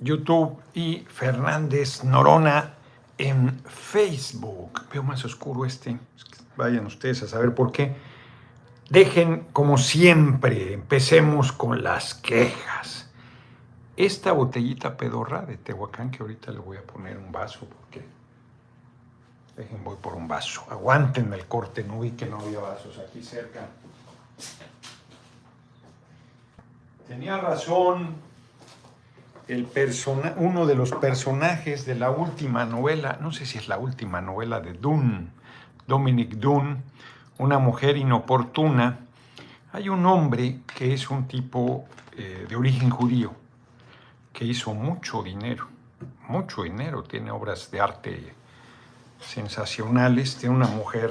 YouTube y Fernández Norona en Facebook. Veo más oscuro este. Vayan ustedes a saber por qué. Dejen, como siempre, empecemos con las quejas. Esta botellita pedorra de Tehuacán, que ahorita le voy a poner un vaso, porque. Dejen, voy por un vaso. Aguántenme el corte, no vi que no había vasos aquí cerca. Tenía razón el persona, uno de los personajes de la última novela, no sé si es la última novela de Dunn, Dominic Dunn, una mujer inoportuna. Hay un hombre que es un tipo eh, de origen judío, que hizo mucho dinero, mucho dinero, tiene obras de arte sensacionales, tiene una mujer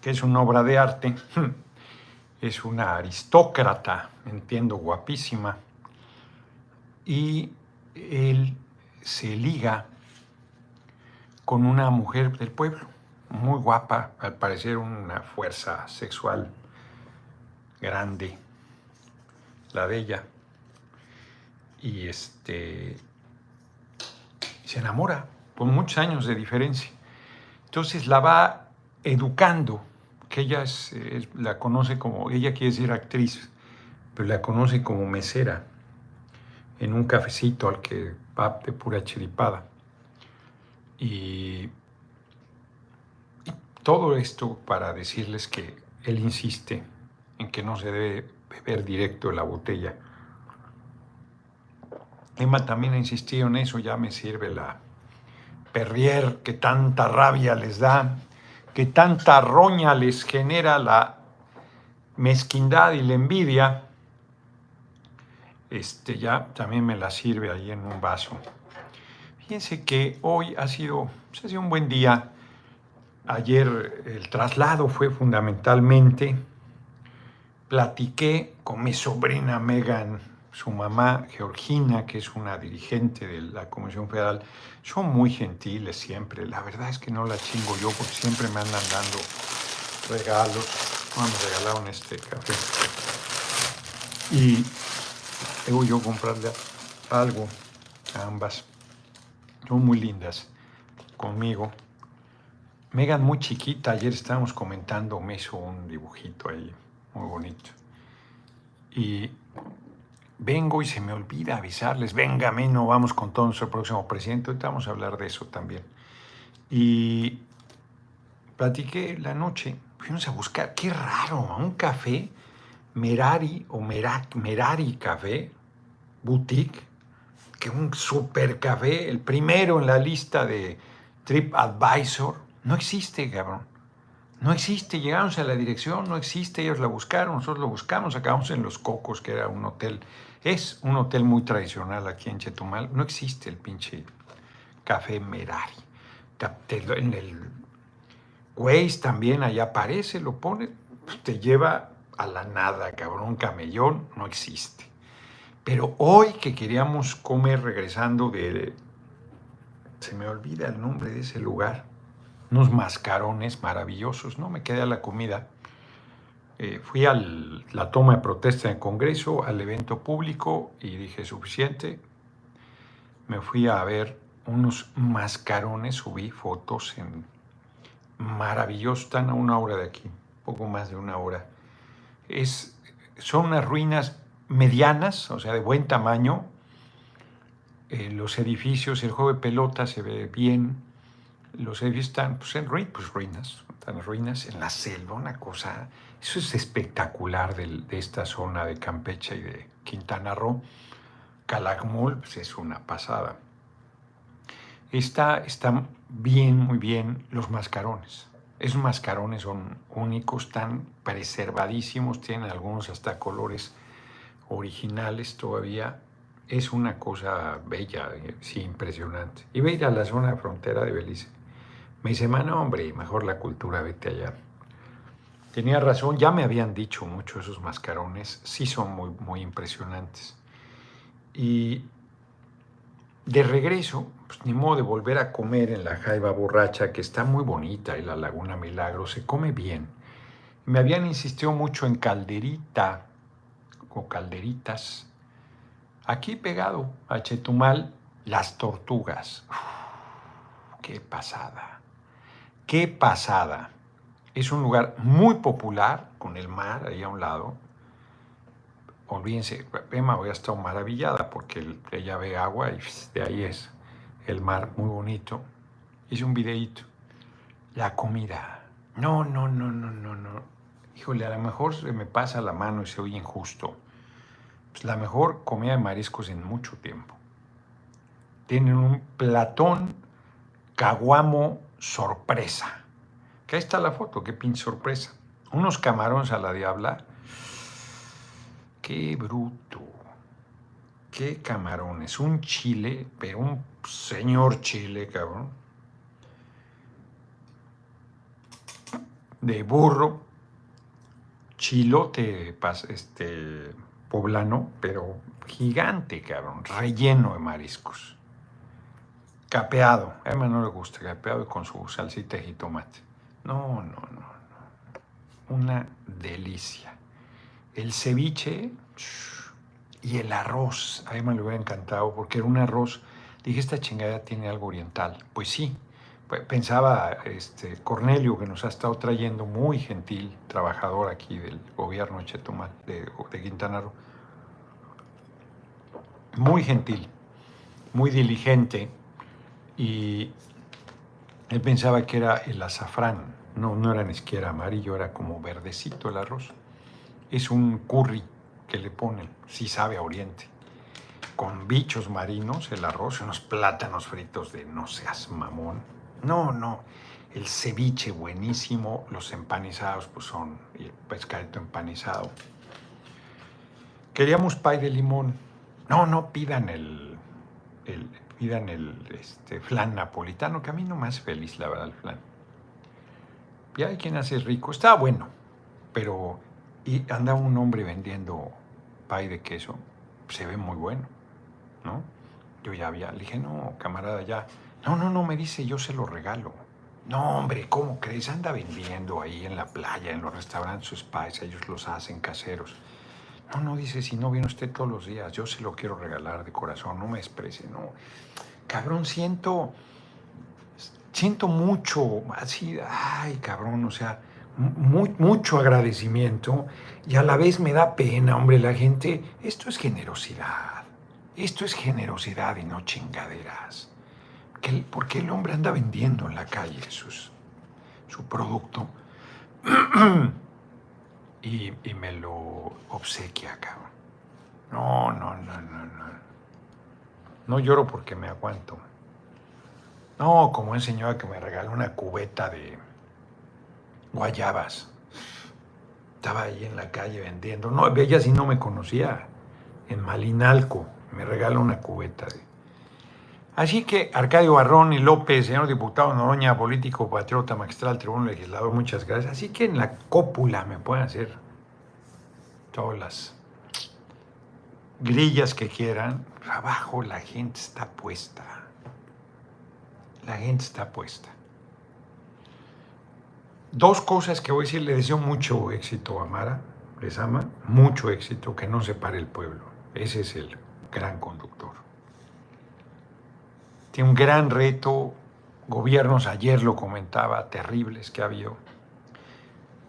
que es una obra de arte, es una aristócrata, entiendo, guapísima, y él se liga con una mujer del pueblo muy guapa, al parecer una fuerza sexual grande, la de ella. Y este se enamora con muchos años de diferencia. Entonces la va educando, que ella la conoce como, ella quiere ser actriz, pero la conoce como mesera en un cafecito al que va de pura chiripada. Y todo esto para decirles que él insiste en que no se debe beber directo de la botella. Emma también ha insistido en eso, ya me sirve la perrier que tanta rabia les da, que tanta roña les genera la mezquindad y la envidia. Este ya también me la sirve ahí en un vaso. Fíjense que hoy ha sido, pues, ha sido un buen día Ayer el traslado fue fundamentalmente, platiqué con mi sobrina Megan, su mamá Georgina, que es una dirigente de la Comisión Federal. Son muy gentiles siempre. La verdad es que no la chingo yo porque siempre me andan dando regalos. Bueno, regalaron este café. Y debo yo comprarle algo a ambas. Son muy lindas conmigo. Megan muy chiquita, ayer estábamos comentando, me hizo un dibujito ahí, muy bonito. Y vengo y se me olvida avisarles, venga, no vamos con todo nuestro próximo presidente, ahorita vamos a hablar de eso también. Y platiqué la noche, fuimos a buscar, qué raro, un café, Merari o Merari Café, boutique, que un super café, el primero en la lista de TripAdvisor, no existe, cabrón. No existe. Llegamos a la dirección, no existe. Ellos la buscaron, nosotros lo buscamos. Acabamos en Los Cocos, que era un hotel. Es un hotel muy tradicional aquí en Chetumal. No existe el pinche café Merari. En el Waze también allá aparece, lo pone, pues, te lleva a la nada, cabrón. Camellón no existe. Pero hoy que queríamos comer regresando de... Se me olvida el nombre de ese lugar unos mascarones maravillosos, ¿no? Me quedé a la comida. Eh, fui a la toma de protesta en el Congreso, al evento público y dije, suficiente. Me fui a ver unos mascarones, subí fotos en maravillosos, están a una hora de aquí, poco más de una hora. Es, son unas ruinas medianas, o sea, de buen tamaño. Eh, los edificios, el juego de pelota se ve bien, los edificios están pues, en pues, ruinas, están ruinas, en la selva, una cosa, eso es espectacular de, esta zona de Campeche y de Quintana Roo. Calakmul pues, es una pasada. Está, están bien, muy bien los mascarones. Esos mascarones son únicos, están preservadísimos, tienen algunos hasta colores originales todavía. Es una cosa bella, sí, impresionante. Ve a la zona de frontera de Belice. Me dice, mano, hombre, mejor la cultura, vete allá. Tenía razón, ya me habían dicho mucho esos mascarones, sí son muy, muy impresionantes. Y de regreso, pues ni modo de volver a comer en la Jaiba Borracha, que está muy bonita, y la Laguna Milagro, se come bien. Me habían insistido mucho en calderita o calderitas. Aquí pegado a Chetumal, las tortugas. qué pasada. Qué pasada. Es un lugar muy popular, con el mar ahí a un lado. Olvídense, Emma hoy ha estado maravillada porque ella ve agua y de ahí es el mar muy bonito. Hice un videíto. La comida. No, no, no, no, no, no. Híjole, a lo mejor se me pasa la mano y se oye injusto. Pues la mejor comida de mariscos en mucho tiempo. Tienen un platón caguamo sorpresa. Que ahí está la foto, qué pin sorpresa. Unos camarones a la diabla. Qué bruto. Qué camarones. Un chile, pero un señor chile, cabrón. De burro. Chilote este, poblano, pero gigante, cabrón. Relleno de mariscos. Capeado. A Emma no le gusta capeado con su salsita y tomate. No, no, no, no. Una delicia. El ceviche y el arroz. A Emma le hubiera encantado porque era un arroz. Dije, esta chingada tiene algo oriental. Pues sí. Pensaba este, Cornelio, que nos ha estado trayendo, muy gentil, trabajador aquí del gobierno de Chetumal, de, Quintana Roo. Muy gentil, muy diligente y él pensaba que era el azafrán, no, no era ni siquiera amarillo, era como verdecito el arroz. Es un curry que le ponen, si sabe a oriente. Con bichos marinos, el arroz, unos plátanos fritos de no seas mamón. No, no, el ceviche buenísimo, los empanizados pues son, el pescadito empanizado. Queríamos pay de limón. No, no pidan el, el pidan el este, flan napolitano, que a mí no me hace feliz, la verdad, el flan. Y hay quien hace rico, está bueno, pero y anda un hombre vendiendo pay de queso, se ve muy bueno, ¿no? Yo ya había, le dije, no, camarada, ya. No, no, no, me dice, yo se lo regalo. No, hombre, ¿cómo crees? Anda vendiendo ahí en la playa, en los restaurantes sus pies, ellos los hacen caseros. No, no, dice, si no viene usted todos los días, yo se lo quiero regalar de corazón, no me exprese, no. Cabrón, siento, siento mucho, así, ay, cabrón, o sea, mucho agradecimiento y a la vez me da pena, hombre, la gente, esto es generosidad, esto es generosidad y no chingaderas. Porque el hombre anda vendiendo en la calle sus, su producto y, me lo obsequia, cabrón. No, no, no, no, no. No lloro porque me aguanto. No, como un señor que me regaló una cubeta de guayabas. Estaba ahí en la calle vendiendo. No, ella sí no me conocía. En Malinalco me regaló una cubeta de Así que Arcadio Barrón y López, señor diputado Noroña, político, patriota, magistral, tribuno, legislador, muchas gracias. Así que en la cópula me pueden hacer todas las grillas que quieran. Abajo la gente está puesta. La gente está puesta. Dos cosas que voy a decir, le deseo mucho éxito a Mara, les ama, mucho éxito, que no se pare el pueblo. Ese es el gran conductor. Tiene un gran reto, gobiernos, ayer lo comentaba, terribles que ha habido.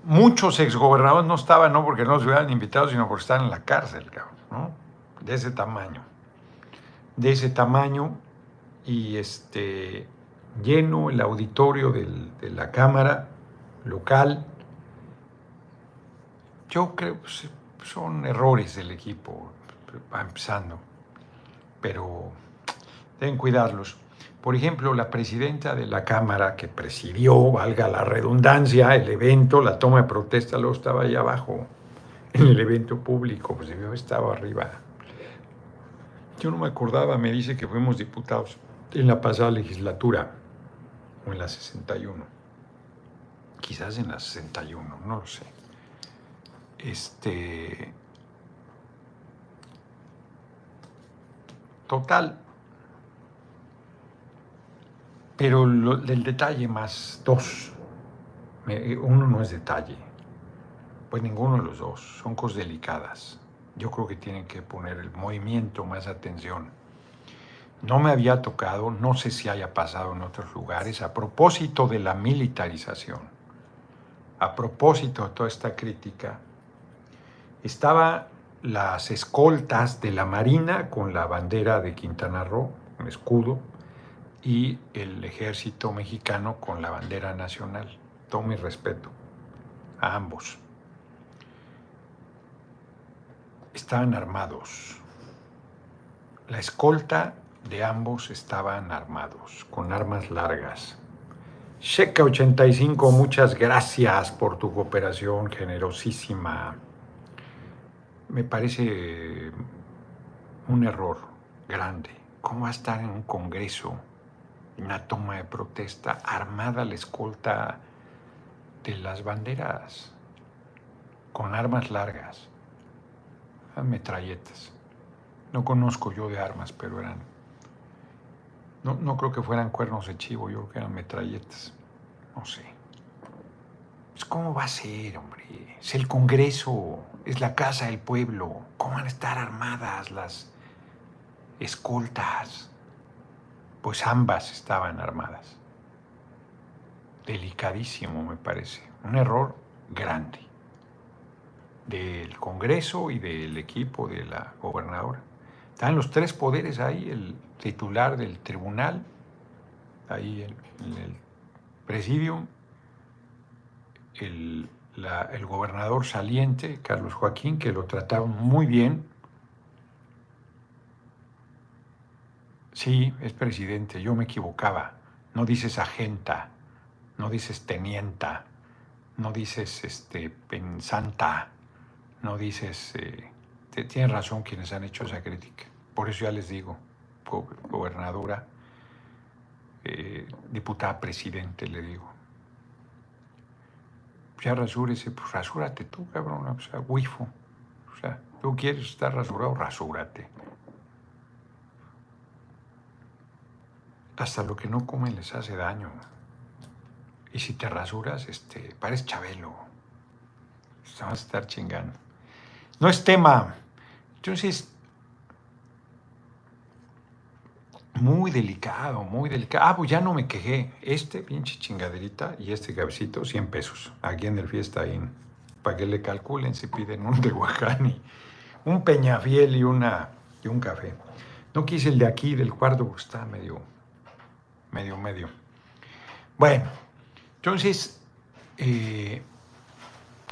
Muchos exgobernadores no estaban, no porque no se hubieran invitado, sino porque están en la cárcel, ¿no? De ese tamaño. De ese tamaño y este, lleno el auditorio de la Cámara local. Yo creo que pues, son errores del equipo, va empezando, pero deben cuidarlos. Por ejemplo, la presidenta de la Cámara que presidió, valga la redundancia, el evento, la toma de protesta, luego estaba allá abajo, en el evento público, pues yo estaba arriba. Yo no me acordaba, me dice que fuimos diputados en la pasada legislatura, o en la 61. Quizás en la 61, no lo sé. Este. Total, pero el detalle más dos, uno no es detalle, pues ninguno de los dos, son cosas delicadas. yo creo que tienen que poner el movimiento más atención. No me había tocado, no sé si haya pasado en otros lugares, a propósito de la militarización, a propósito de toda esta crítica, estaba las escoltas de la Marina con la bandera de Quintana Roo, un escudo, y el ejército mexicano con la bandera nacional. Todo mi respeto a ambos. Estaban armados. La escolta de ambos estaban armados, con armas largas. Checa 85, muchas gracias por tu cooperación generosísima. Me parece un error grande. ¿Cómo va a estar en un congreso, una toma de protesta, armada la escolta de las banderas, con armas largas, metralletas? No conozco yo de armas, pero eran no, creo que fueran cuernos de chivo, yo creo que eran metralletas. No sé. Pues ¿Cómo va a ser, hombre? Es el Congreso, es la casa del pueblo. ¿Cómo van a estar armadas las escoltas? Pues ambas estaban armadas. Delicadísimo, me parece. Un error grande del Congreso y del equipo de la gobernadora. Están los tres poderes ahí, el titular del tribunal, ahí en, el presidium, el, el, gobernador saliente, Carlos Joaquín, que lo trataron muy bien. Sí, es presidente, yo me equivocaba. No dices agenta, no dices tenienta, no dices este, pensanta, no dices... Eh, tienen razón quienes han hecho esa crítica. Por eso ya les digo, gobernadora, eh, diputada presidente, le digo. Ya rasúrese, pues rasúrate tú, cabrón, o sea, wifo. O sea, tú quieres estar rasurado, rasúrate. Hasta lo que no comen les hace daño. Y si te rasuras, este, pares Chabelo. Vas a estar chingando. No es tema. Entonces, muy delicado, muy delicado. Ah, pues ya no me quejé. Este pinche chingaderita y este cabecito, 100 pesos. Aquí en el Fiesta In. Para que le calculen si piden un de Guajani, un peñafiel y, una, y un café. No quise el de aquí, del cuarto, porque está medio, medio, medio. Bueno, entonces, eh,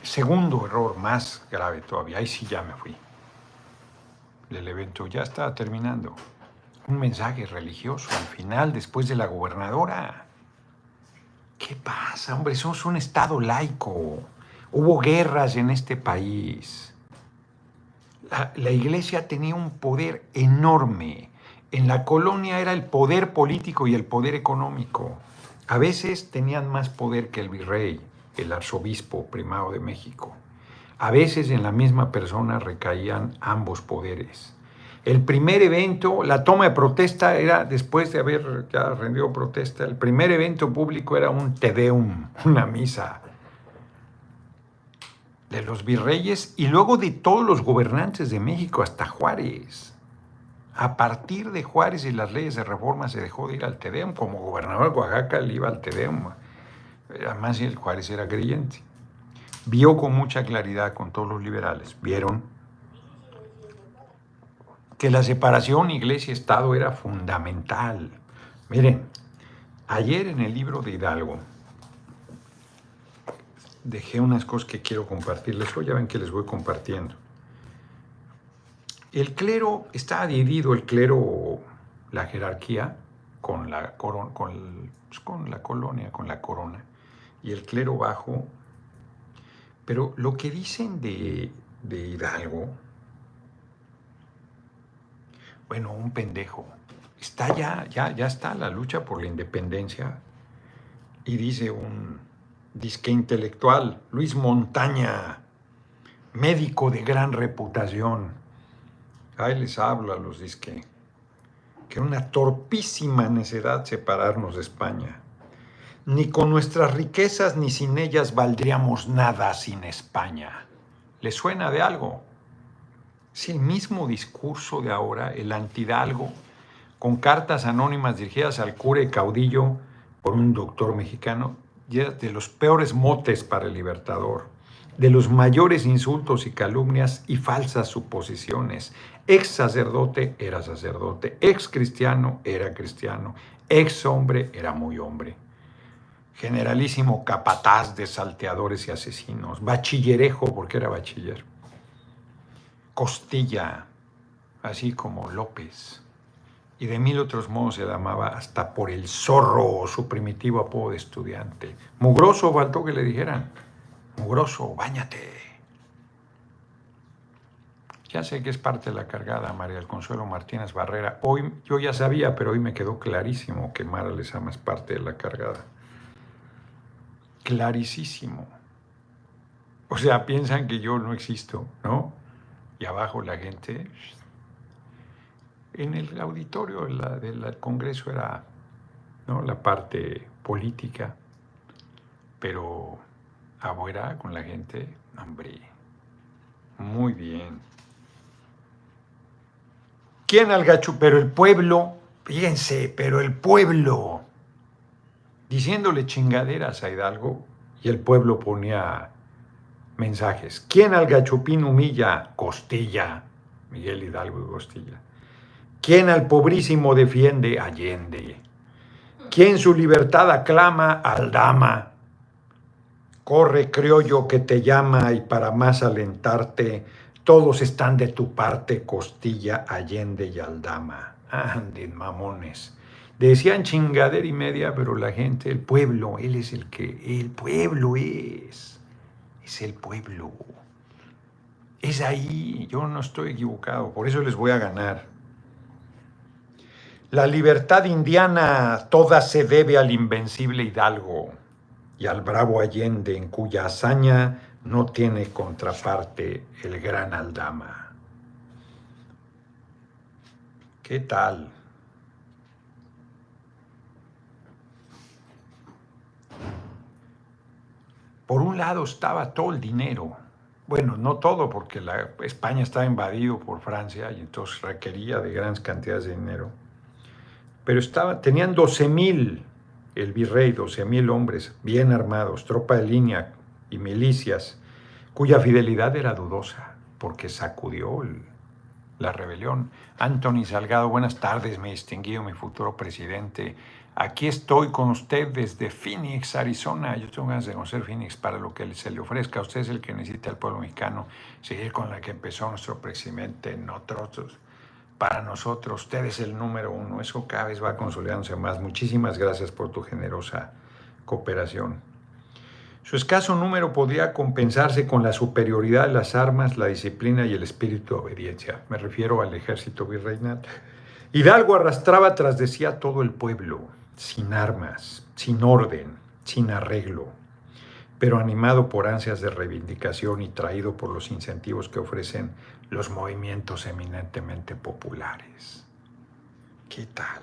segundo error más grave todavía. Ahí sí ya me fui el evento ya está terminando. Un mensaje religioso al final, después de la gobernadora. ¿Qué pasa, hombre? Somos un Estado laico. Hubo guerras en este país. La, la, iglesia tenía un poder enorme. En la colonia era el poder político y el poder económico. A veces tenían más poder que el virrey, el arzobispo primado de México. A veces en la misma persona recaían ambos poderes. El primer evento, la toma de protesta era después de haber ya rendido protesta, el primer evento público era un Tedeum, una misa de los virreyes y luego de todos los gobernantes de México hasta Juárez. A partir de Juárez y las leyes de reforma se dejó de ir al Tedeum. Como gobernador de Oaxaca le iba al Tedeum. Además, el Juárez era creyente vio con mucha claridad con todos los liberales, vieron que la separación iglesia-estado era fundamental. Miren, ayer en el libro de Hidalgo dejé unas cosas que quiero compartirles, hoy ya ven que les voy compartiendo. El clero, está dividido el clero, la jerarquía, con la, con, pues, con la colonia, con la corona, y el clero bajo pero lo que dicen de, Hidalgo, bueno, un pendejo, está ya, ya, ya está la lucha por la independencia. Y dice un disque intelectual, Luis Montaña, médico de gran reputación. Ahí les hablo a los disque, que era una torpísima necedad separarnos de España. Ni con nuestras riquezas ni sin ellas valdríamos nada sin España. ¿Le suena de algo? Es el mismo discurso de ahora, el antidalgo, con cartas anónimas dirigidas al cura y caudillo por un doctor mexicano, de los peores motes para el libertador, de los mayores insultos y calumnias y falsas suposiciones. Ex sacerdote era sacerdote, ex cristiano era cristiano, ex hombre era muy hombre. Generalísimo capataz de salteadores y asesinos, bachillerejo porque era bachiller. Costilla, así como López y de mil otros modos se llamaba hasta por el zorro, su primitivo apodo de estudiante. Mugroso faltó que le dijeran, mugroso, báñate. Ya sé que es parte de la cargada, María del Consuelo Martínez Barrera. Hoy yo ya sabía, pero hoy me quedó clarísimo que Mara ama es parte de la cargada. Clarísimo. O sea, piensan que yo no existo, ¿no? Y abajo la gente en el auditorio del Congreso era ¿no? la parte política, pero afuera con la gente, hombre, muy bien. ¿Quién al gacho? Pero el pueblo, fíjense, pero el pueblo, diciéndole chingaderas a Hidalgo, y el pueblo ponía mensajes. ¿Quién al gachupín humilla? Costilla, Miguel Hidalgo y Costilla. ¿Quién al pobrísimo defiende? Allende. ¿Quién su libertad aclama? Aldama. Corre, criollo, que te llama y para más alentarte, todos están de tu parte, Costilla, Allende y Aldama. Anden, mamones. Decían chingadera y media, pero la gente, el pueblo, él es el que, el pueblo es, es el pueblo. Es ahí, yo no estoy equivocado, por eso les voy a ganar. La libertad indiana toda se debe al invencible Hidalgo y al bravo Allende, en cuya hazaña no tiene contraparte el gran Aldama. ¿Qué tal? Por un lado estaba todo el dinero, bueno, no todo, porque España estaba invadido por Francia y entonces requería de grandes cantidades de dinero pero estaba, tenían 12 mil, el virrey, 12 mil hombres bien armados, tropa de línea y milicias, cuya fidelidad era dudosa, porque sacudió la rebelión. Anthony Salgado, buenas tardes, mi distinguido, mi futuro presidente. Aquí estoy con usted desde Phoenix, Arizona. Yo tengo ganas de conocer Phoenix para lo que se le ofrezca. Usted es el que necesita al pueblo mexicano seguir con la que empezó nuestro presidente, no otros para nosotros. Usted es el número uno. Eso cada vez va consolidándose más. Muchísimas gracias por tu generosa cooperación. Su escaso número podría compensarse con la superioridad de las armas, la disciplina y el espíritu de obediencia. Me refiero al ejército virreinal. Hidalgo arrastraba tras de sí a todo el pueblo, sin armas, sin orden, sin arreglo, pero animado por ansias de reivindicación y traído por los incentivos que ofrecen los movimientos eminentemente populares. ¿Qué tal?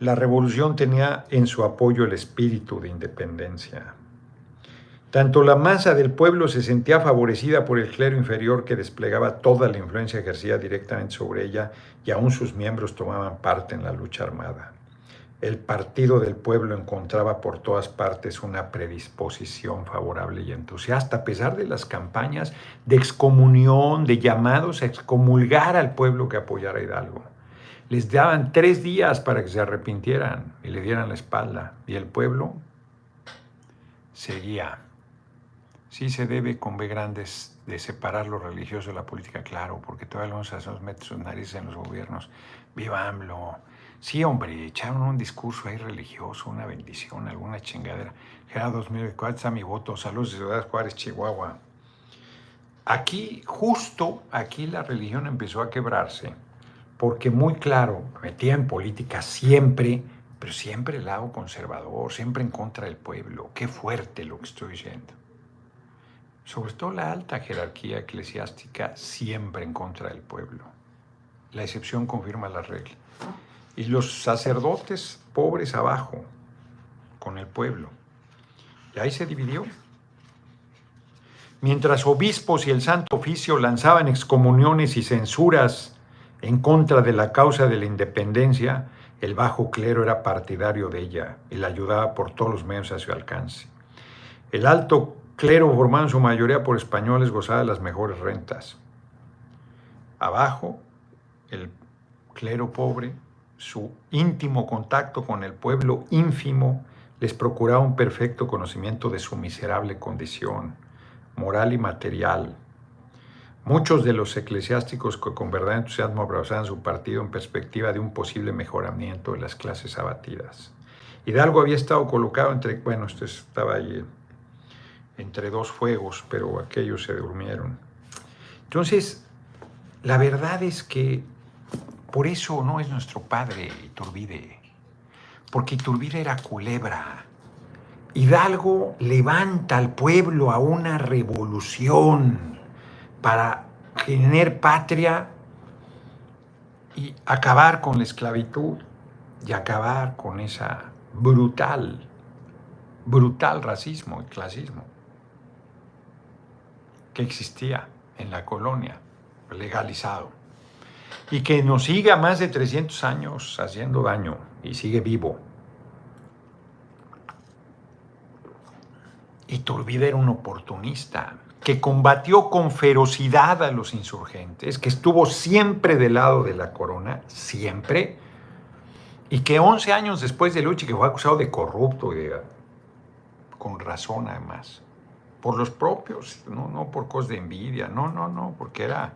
La revolución tenía en su apoyo el espíritu de independencia. Tanto la masa del pueblo se sentía favorecida por el clero inferior que desplegaba toda la influencia ejercida directamente sobre ella y aún sus miembros tomaban parte en la lucha armada el partido del pueblo encontraba por todas partes una predisposición favorable y entusiasta, a pesar de las campañas de excomunión, de llamados a excomulgar al pueblo que apoyara a Hidalgo. Les daban tres días para que se arrepintieran y le dieran la espalda, y el pueblo seguía. Sí se debe con B grandes de separar lo religioso de la política, claro, porque todavía los hacemos meter sus narices en los gobiernos. Viva AMLO, Sí, hombre, echaron un discurso ahí religioso, una bendición, alguna chingadera. Gerardo 2004 está mi voto. Saludos de Ciudad Juárez, Chihuahua. Aquí, justo aquí la religión empezó a quebrarse, porque muy claro, metía en política siempre, pero siempre el lado conservador, siempre en contra del pueblo. Qué fuerte lo que estoy diciendo. Sobre todo la alta jerarquía eclesiástica, siempre en contra del pueblo. La excepción confirma la regla y los sacerdotes pobres abajo, con el pueblo. Y ahí se dividió. Mientras obispos y el Santo Oficio lanzaban excomuniones y censuras en contra de la causa de la independencia, el bajo clero era partidario de ella y la ayudaba por todos los medios a su alcance. El alto clero, formado en su mayoría por españoles, gozaba de las mejores rentas. Abajo, el clero pobre, su íntimo contacto con el pueblo ínfimo, les procuraba un perfecto conocimiento de su miserable condición, moral y material. Muchos de los eclesiásticos con verdad entusiasmo abrazaban su partido en perspectiva de un posible mejoramiento de las clases abatidas. Hidalgo había estado colocado entre, bueno, esto estaba ahí entre dos fuegos, pero aquellos se durmieron. Entonces, la verdad es que por eso no es nuestro padre Iturbide, porque Iturbide era culebra. Hidalgo levanta al pueblo a una revolución para generar patria y acabar con la esclavitud y acabar con esa brutal, brutal racismo y clasismo que existía en la colonia, legalizado, y que nos sigue a más de 300 años haciendo daño y sigue vivo. Iturbide era un oportunista que combatió con ferocidad a los insurgentes, que estuvo siempre del lado de la corona, siempre, y que 11 años después de lucha, que fue acusado de corrupto, con razón además, por los propios, no, no por cosas de envidia, no, no, no, porque era,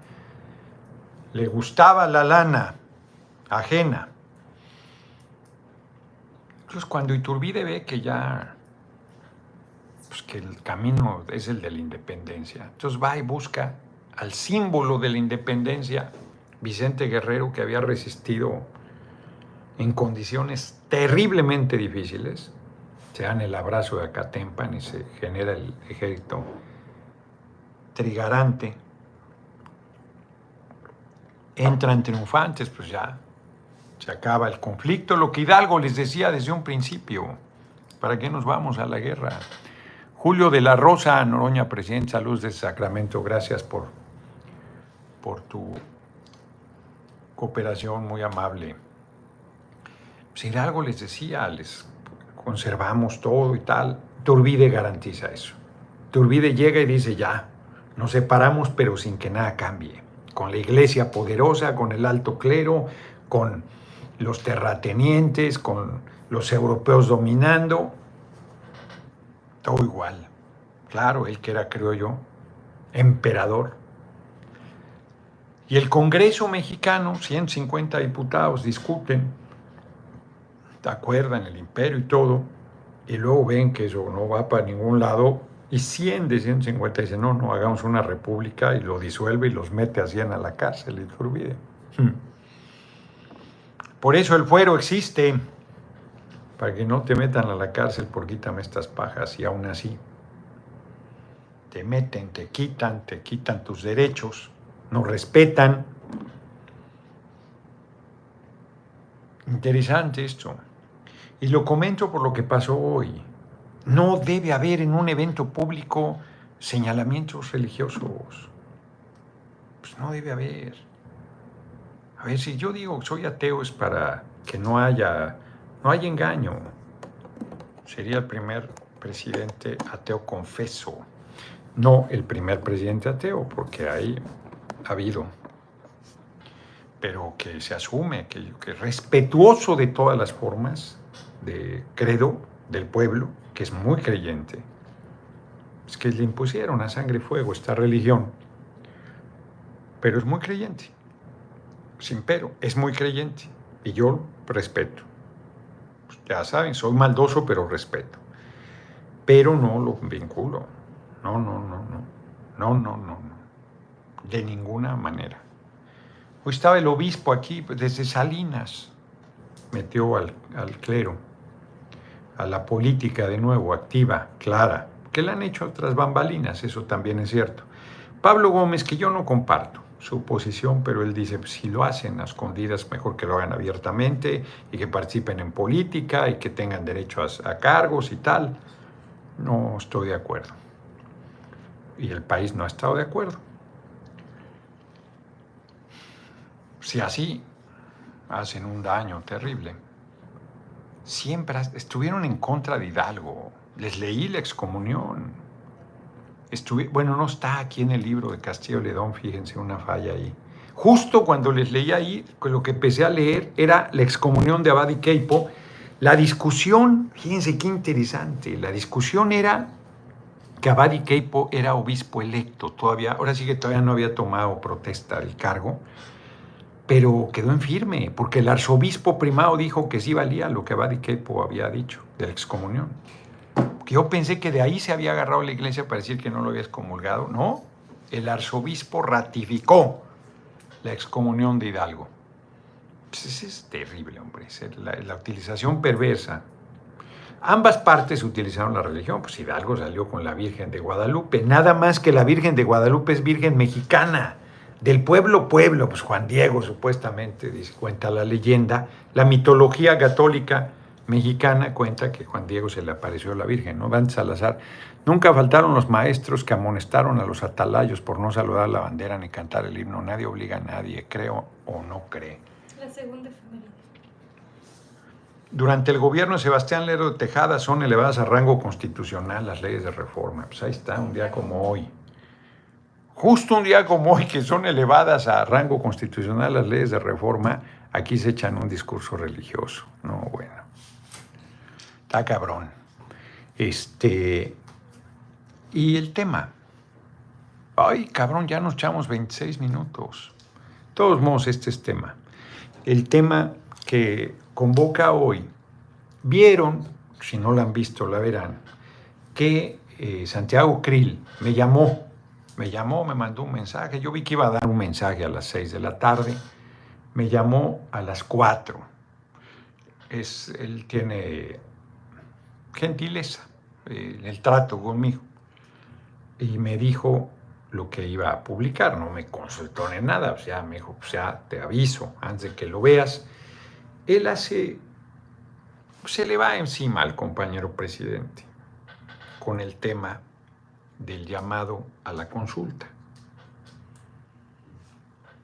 le gustaba la lana ajena. Entonces cuando Iturbide ve que ya, pues que el camino es el de la independencia, entonces va y busca al símbolo de la independencia, Vicente Guerrero, que había resistido en condiciones terriblemente difíciles, se dan el abrazo de Acatempan y se genera el ejército trigarante. Entran triunfantes, pues ya se acaba el conflicto, lo que Hidalgo les decía desde un principio, ¿para qué nos vamos a la guerra? Julio de la Rosa, Noroña, presidente, Salud de Sacramento, gracias por, por tu cooperación muy amable. Si pues Hidalgo les decía, les conservamos todo y tal. Turbide garantiza eso. Turbide llega y dice, ya, nos separamos pero sin que nada cambie. Con la iglesia poderosa, con el alto clero, con los terratenientes, con los europeos dominando, todo igual. Claro, él que era, creo yo, emperador. Y el Congreso mexicano, 150 diputados, discuten acuerdan el imperio y todo, y luego ven que eso no va para ningún lado, y 100 de 150 dicen, no, no, hagamos una república y lo disuelve y los mete a 100 a la cárcel y olvide. Hmm. Por eso el fuero existe, para que no te metan a la cárcel por quítame estas pajas, y aún así te meten, te quitan, te quitan tus derechos, no respetan. Interesante esto. Y lo comento por lo que pasó hoy. No debe haber en un evento público señalamientos religiosos. Pues no debe haber. A ver, si yo digo que soy ateo es para que no haya, no haya engaño. Sería el primer presidente ateo confeso. No el primer presidente ateo, porque ahí ha habido pero que se asume, que, que respetuoso de todas las formas, de credo del pueblo, es muy creyente, es que le impusieron a sangre y fuego esta religión, pero es muy creyente, sin pero, es muy creyente, y yo respeto. Ya saben, soy maldoso, pero respeto. Pero no lo vinculo. No, no, no, no. No, no, no, no. De ninguna manera. Hoy estaba el obispo aquí, desde Salinas, metió al, al clero a la política de nuevo, activa, clara, que la han hecho otras bambalinas, eso también es cierto. Pablo Gómez, que yo no comparto su posición, pero él dice, si lo hacen a escondidas, mejor que lo hagan abiertamente y que participen en política y que tengan derecho a cargos y tal. No estoy de acuerdo. y el país no ha estado de acuerdo. Si así hacen un daño terrible, siempre estuvieron en contra de Hidalgo. Les leí la excomunión. bueno, no está aquí en el libro de Castillo Ledón, fíjense, una falla ahí. Justo cuando les leí ahí, lo que empecé a leer era la excomunión de Abad y Keipo. La discusión, fíjense qué interesante, la discusión era que Abad y Keipo era obispo electo, todavía, ahora sí que todavía no había tomado protesta del cargo, pero quedó en firme, porque el arzobispo primado dijo que sí valía lo que Abad y Keipo había dicho de la excomunión. Yo pensé que de ahí se había agarrado la iglesia para decir que no lo había excomulgado. No, el arzobispo ratificó la excomunión de Hidalgo. Pues es terrible, hombre, la utilización perversa. Ambas partes utilizaron la religión, pues Hidalgo salió con la Virgen de Guadalupe, nada más que la Virgen de Guadalupe es Virgen mexicana, del pueblo pueblo, pues Juan Diego supuestamente, dice, cuenta la leyenda, la mitología católica mexicana cuenta que Juan Diego se le apareció a la Virgen, ¿no? Van Salazar. Nunca faltaron los maestros que amonestaron a los atalayos por no saludar la bandera ni cantar el himno. Nadie obliga a nadie, creo o no cree. La segunda Durante el gobierno de Sebastián Lerdo de Tejada son elevadas a rango constitucional las leyes de reforma. Pues ahí está, un día como hoy. Justo un día como hoy, que son elevadas a rango constitucional las leyes de reforma, aquí se echan un discurso religioso. No, bueno. Está cabrón. Este. Y el tema. Ay, cabrón, ya nos echamos 26 minutos. De todos modos, este es tema. El tema que convoca hoy. Vieron, si no lo han visto, la verán, que eh, Santiago Krill me llamó. Me llamó, me mandó un mensaje. Yo vi que iba a dar un mensaje a las 6 de la tarde. Me llamó a las 4. Es, él tiene gentileza, eh, el trato conmigo. Y me dijo lo que iba a publicar, no me consultó en nada, o sea, me dijo, o sea, te aviso antes de que lo veas. Él hace, se le va encima al compañero presidente con el tema del llamado a la consulta.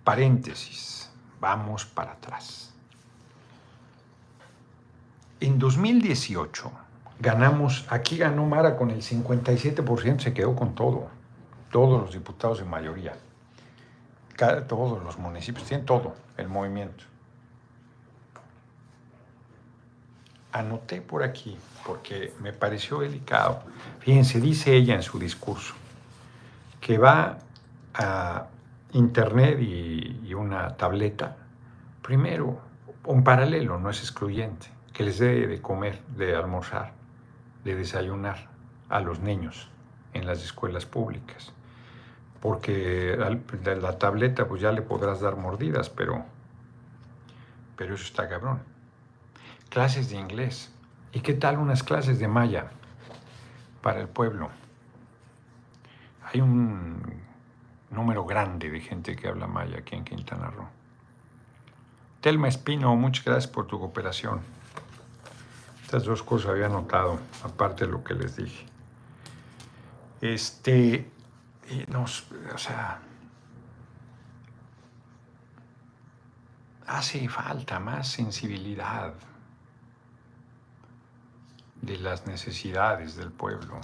Paréntesis, vamos para atrás. En 2018, ganamos, aquí ganó Mara con el 57%, se quedó con todo, todos los diputados en mayoría, todos los municipios, tienen todo el movimiento. Anoté por aquí, porque me pareció delicado. Fíjense, dice ella en su discurso, que va a internet y, una tableta, primero, un paralelo, no es excluyente, que les dé de comer, de almorzar de desayunar a los niños en las escuelas públicas. Porque la tableta pues ya le podrás dar mordidas, pero, pero eso está cabrón. Clases de inglés. ¿Y qué tal unas clases de maya para el pueblo? Hay un número grande de gente que habla maya aquí en Quintana Roo. Telma Espino, muchas gracias por tu cooperación. Estas dos cosas había notado, aparte de lo que les dije. Este, nos, o sea, hace falta más sensibilidad de las necesidades del pueblo.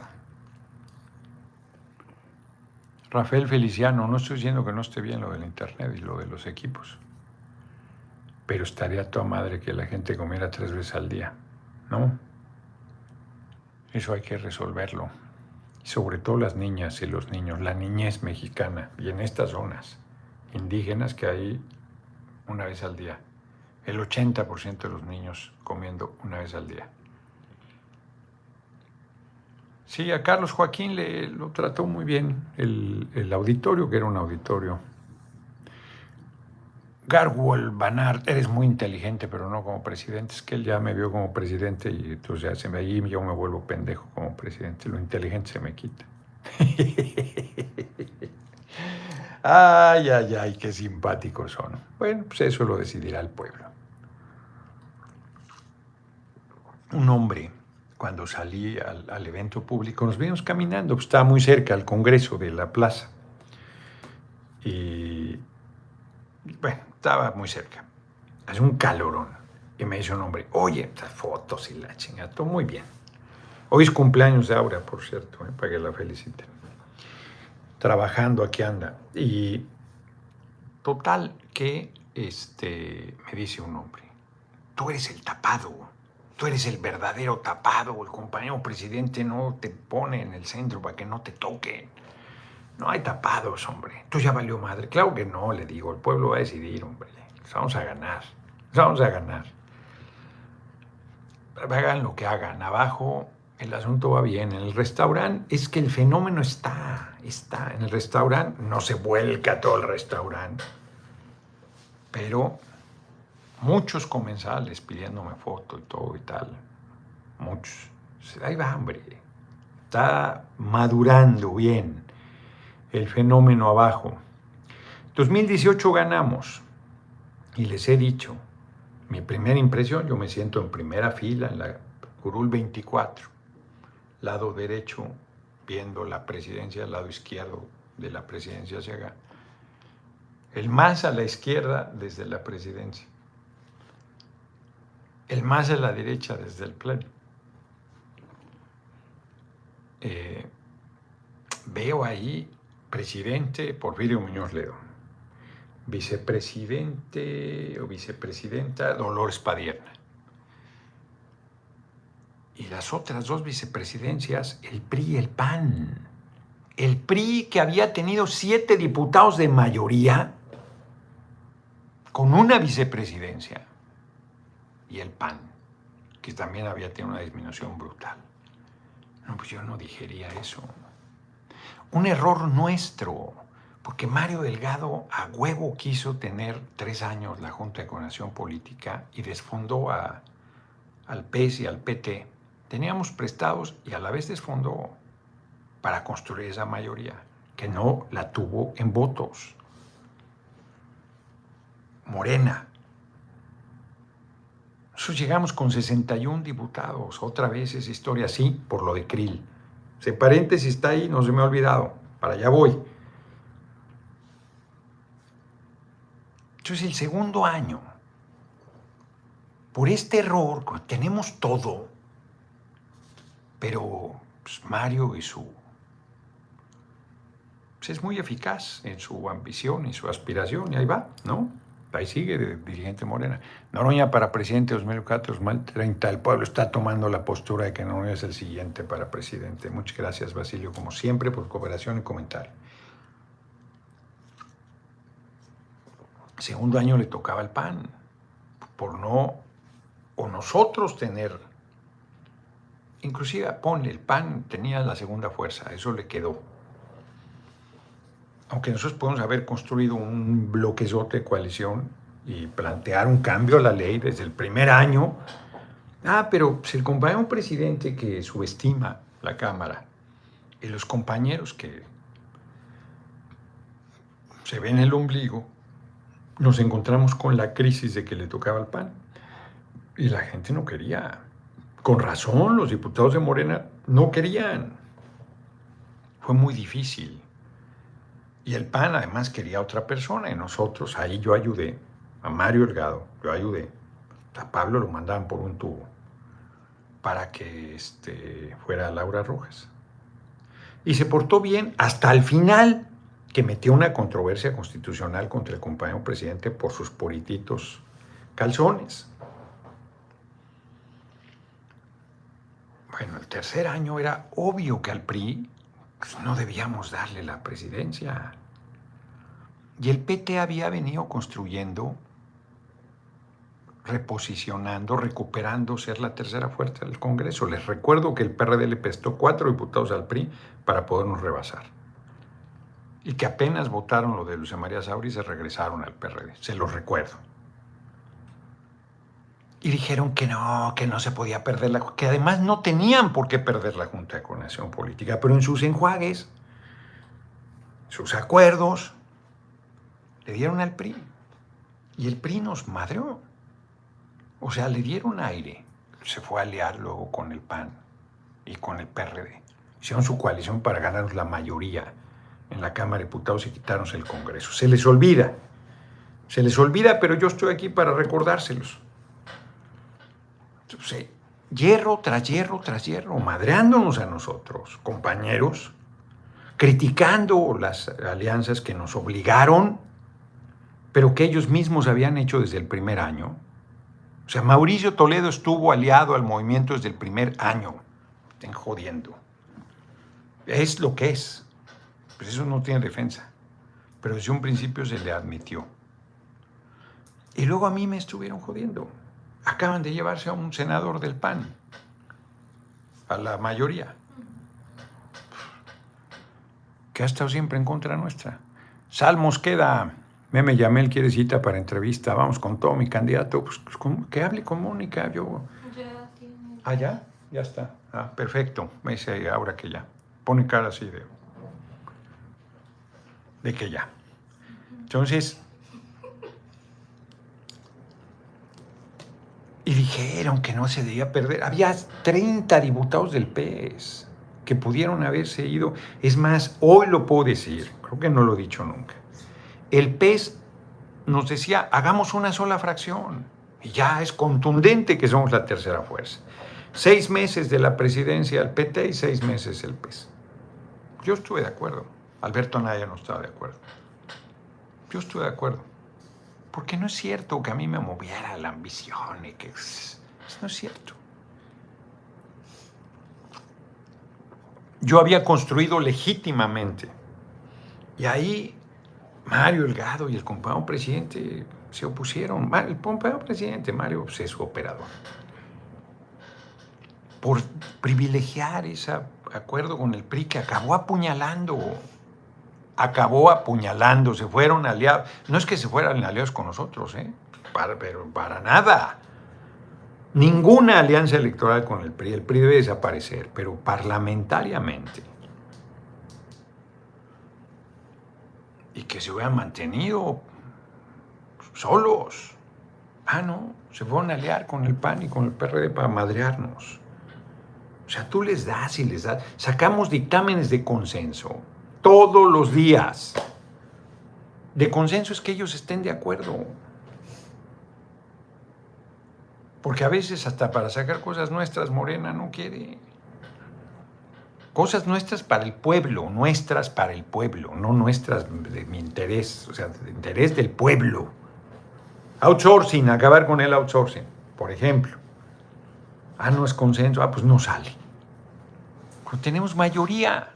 Rafael Feliciano, no estoy diciendo que no esté bien lo del Internet y lo de los equipos, pero estaría toda madre que la gente comiera tres veces al día. ¿no? Eso hay que resolverlo. Sobre todo las niñas y los niños, la niñez mexicana y en estas zonas indígenas que hay una vez al día. El 80% de los niños comiendo una vez al día. Sí, a Carlos Joaquín le, lo trató muy bien el, el auditorio, que era un auditorio Garwol Banard, eres muy inteligente, pero no como presidente. Es que él ya me vio como presidente y entonces ya se me, ahí yo me vuelvo pendejo como presidente. Lo inteligente se me quita. ay, ay, ay, qué simpáticos son. Bueno, pues eso lo decidirá el pueblo. Un hombre cuando salí al, evento público, nos vimos caminando, pues, estaba muy cerca al Congreso de la plaza. Y bueno, estaba muy cerca. Hace un calorón. Y me dice un hombre, oye, estas fotos y la chingada, todo muy bien. Hoy es cumpleaños de Aura, por cierto, ¿eh? para que la feliciten. Trabajando aquí anda. Y total que este, me dice un hombre, tú eres el tapado, tú eres el verdadero tapado, el compañero presidente no te pone en el centro para que no te toquen. No hay tapados, hombre. Tú ya valió madre. Claro que no, le digo, el pueblo va a decidir, hombre. Vamos a ganar, vamos a ganar. Hagan lo que hagan, abajo el asunto va bien. En el restaurante es que el fenómeno está, está. En el restaurante no se vuelca todo el restaurante. Pero muchos comensales pidiéndome foto y todo y tal. Muchos. Ahí va, hombre. Está madurando bien el fenómeno abajo. 2018 ganamos. Y les he dicho, mi primera impresión, yo me siento en primera fila en la Curul 24, lado derecho, viendo la presidencia, lado izquierdo de la presidencia hacia acá el más a la izquierda desde la presidencia, el más a la derecha desde el pleno. Eh, veo ahí presidente Porfirio Muñoz León, vicepresidente o vicepresidenta Dolores Padierna. Y las otras dos vicepresidencias, el PRI y el PAN. El PRI que había tenido siete diputados de mayoría, con una vicepresidencia y el PAN, que también había tenido una disminución brutal. No, pues yo no digería eso. Un error nuestro, porque Mario Delgado a huevo quiso tener tres años la Junta de Coordinación Política y desfondó a, al PES y al PT. Teníamos prestados y a la vez desfondó para construir esa mayoría, que no la tuvo en votos. Morena. Nosotros llegamos con 61 diputados, otra vez esa historia así, por lo de Krill. Ese paréntesis está ahí, no se me ha olvidado, para allá voy. Entonces el segundo año, por este error, tenemos todo, pero pues, Mario y su... Pues, es muy eficaz en su ambición y su aspiración, y ahí va, ¿no? Ahí sigue de dirigente Morena. Noroña para presidente 2004, 2030. El pueblo está tomando la postura de que Noroña es el siguiente para presidente. Muchas gracias, Basilio, como siempre, por cooperación y comentario. Segundo año le tocaba el PAN, por no, o nosotros tener, inclusive ponle, el PAN tenía la segunda fuerza, eso le quedó aunque nosotros podemos haber construido un bloquezote de coalición y plantear un cambio a la ley desde el primer año, ah, pero si el compañero presidente que subestima la Cámara y los compañeros que se ven el ombligo, nos encontramos con la crisis de que le tocaba el pan. Y la gente no quería. Con razón, los diputados de Morena no querían. Fue muy difícil. Y el PAN además quería otra persona y nosotros, ahí yo ayudé, a Mario Delgado, yo ayudé. A Pablo lo mandaban por un tubo para que este, fuera Laura Rojas. Y se portó bien hasta el final, que metió una controversia constitucional contra el compañero presidente por sus purititos calzones. Bueno, el tercer año era obvio que al PRI pues no debíamos darle la presidencia. Y el PT había venido construyendo, reposicionando, recuperando ser la tercera fuerza del Congreso. Les recuerdo que el PRD le prestó cuatro diputados al PRI para podernos rebasar. Y que apenas votaron lo de Luisa María Sauri se regresaron al PRD. Se los recuerdo. Y dijeron que no, que no se podía perder la que además no tenían por qué perder la Junta de Coordinación Política, pero en sus enjuagues, sus acuerdos, le dieron al PRI. Y el PRI nos madreó. O sea, le dieron aire. Se fue a aliar luego con el PAN. y con el PRD. Hicieron su coalición para ganarnos la mayoría en la Cámara de Diputados y quitarnos el Congreso. Se les olvida. Se les olvida, pero yo estoy aquí para recordárselos. Entonces, hierro tras hierro tras hierro, madreándonos a nosotros, compañeros, criticando las alianzas que nos obligaron, pero que ellos mismos habían hecho desde el primer año. O sea, Mauricio Toledo estuvo aliado al movimiento desde el primer año. Estén jodiendo. Es lo que es. Pues eso no tiene defensa. Pero desde un principio se le admitió. Y luego a mí me estuvieron jodiendo. Acaban de llevarse a un senador del PAN, a la mayoría, que ha estado siempre en contra nuestra. Salmos queda. Meme Yamel quiere cita para entrevista. Vamos con todo mi candidato. Pues, que hable con Mónica. Yo. Ya tiene. Ah, ya, ya está. Ah, perfecto. Me dice ahora que ya. Pone cara así de. de que ya. Entonces, Y dijeron que no se debía perder. Había 30 diputados del PES que pudieron haberse ido. Es más, hoy lo puedo decir, creo que no lo he dicho nunca. El PES nos decía, hagamos una sola fracción. Y ya es contundente que somos la tercera fuerza. Seis meses de la presidencia del PT y seis meses el PES. Yo estuve de acuerdo. Alberto Naya no estaba de acuerdo. Yo estuve de acuerdo. Porque no es cierto que a mí me moviera la ambición y que... Eso no es cierto. Yo había construido legítimamente. Y ahí Mario Elgado y el compañero presidente se opusieron. El compañero presidente, Mario, pues, es su operador. Por privilegiar ese acuerdo con el PRI que acabó apuñalando acabó apuñalando, se fueron aliados. No es que se fueran aliados con nosotros, ¿eh? pero para nada. Ninguna alianza electoral con el PRI. El PRI debe desaparecer, pero parlamentariamente. Y que se hubieran mantenido solos. Ah, no, se fueron a aliar con el PAN y con el PRD para madrearnos. O sea, tú les das y les das. Sacamos dictámenes de consenso todos los días. De consenso es que ellos estén de acuerdo. Porque a veces hasta para sacar cosas nuestras Morena no quiere. Cosas nuestras para el pueblo, nuestras para el pueblo, no nuestras de mi interés, o sea, de interés del pueblo. Outsourcing, acabar con el outsourcing, por ejemplo. Ah, no es consenso, ah, pues no sale. Pero tenemos mayoría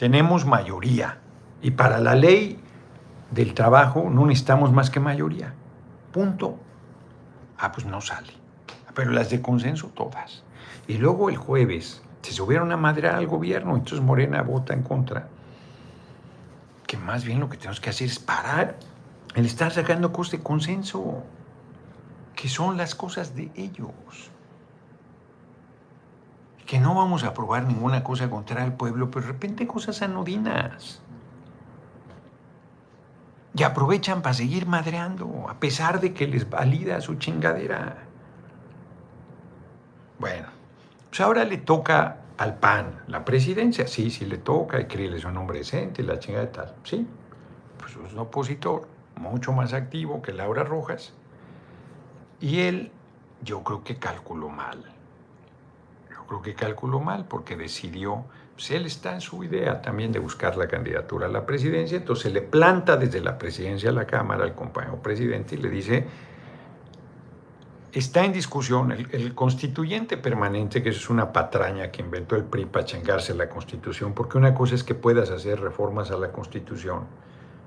tenemos mayoría. Y para la ley del trabajo no necesitamos más que mayoría. Punto. Ah, pues no sale. Pero las de consenso todas. Y luego el jueves se subieron a madrear al gobierno, entonces Morena vota en contra. Que más bien lo que tenemos que hacer es parar el estar sacando cosas de consenso, que son las cosas de ellos que no vamos a aprobar ninguna cosa contra el pueblo, pero de repente cosas anodinas. Y aprovechan para seguir madreando, a pesar de que les valida su chingadera. Bueno, pues ahora le toca al PAN la presidencia. Sí, sí le toca, y que es un hombre decente, la chingada de tal. Sí, pues es un opositor mucho más activo que Laura Rojas. Y él, yo creo que calculó mal creo que calculó mal porque decidió, pues él está en su idea también de buscar la candidatura a la presidencia, entonces le planta desde la presidencia a la Cámara al compañero presidente y le dice, está en discusión el, constituyente permanente, que es una patraña que inventó el PRI para chingarse la constitución, porque una cosa es que puedas hacer reformas a la constitución,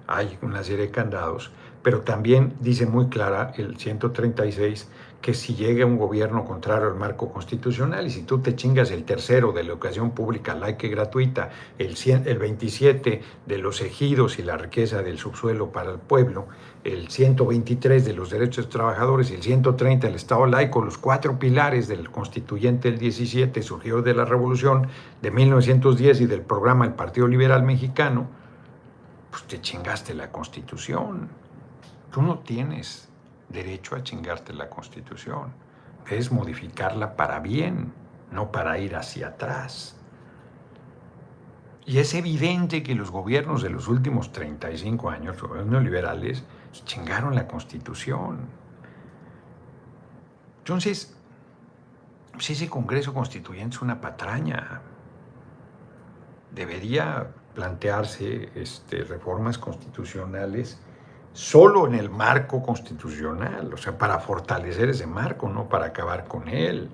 hay una serie de candados, pero también dice muy clara el 136 que si llega un gobierno contrario al marco constitucional y si tú te chingas el tercero de la educación pública laica y gratuita, el, el 27 de los ejidos y la riqueza del subsuelo para el pueblo, el 123 de los derechos de trabajadores y el 130 del Estado laico, los cuatro pilares del constituyente del 17 surgió de la revolución de 1910 y del programa del Partido Liberal Mexicano, pues te chingaste la constitución. Tú no tienes derecho a chingarte la Constitución. Es modificarla para bien, no para ir hacia atrás. Y es evidente que los gobiernos de los últimos 35 años, los gobiernos neoliberales, chingaron la constitución. Entonces, pues ese Congreso Constituyente es una patraña. Debería plantearse este, reformas constitucionales solo en el marco constitucional, o sea, para fortalecer ese marco, no para acabar con él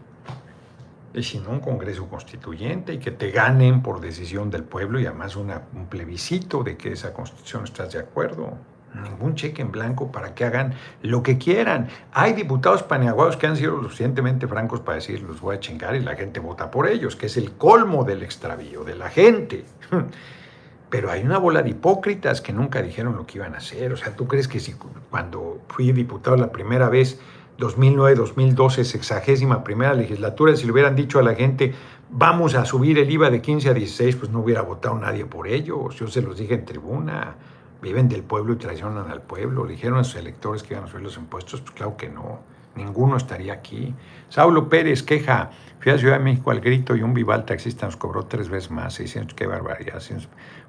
y sino un Congreso Constituyente y que te ganen por decisión del pueblo y además un plebiscito de que esa Constitución estás de acuerdo. Ningún cheque en blanco para que hagan lo que quieran. Hay diputados paneaguados que han sido lo suficientemente francos para decir los voy a chingar y la gente vota por ellos, que es el colmo del extravío de la gente. Pero hay una bola de hipócritas que nunca dijeron lo que iban a hacer. O sea, ¿tú crees que si cuando fui diputado la primera vez 2009-2012, sexagésima primera legislatura, si le hubieran dicho a la gente, vamos a subir el IVA de 15 a 16, pues no hubiera votado nadie por ellos. Yo se los dije en tribuna, viven del pueblo y traicionan al pueblo. Dijeron a sus electores que iban a subir los impuestos, pues claro que no, ninguno estaría aquí. Saulo Pérez queja, fui a Ciudad de México al grito y un Vival taxista nos cobró tres veces más, 600, qué barbaridad.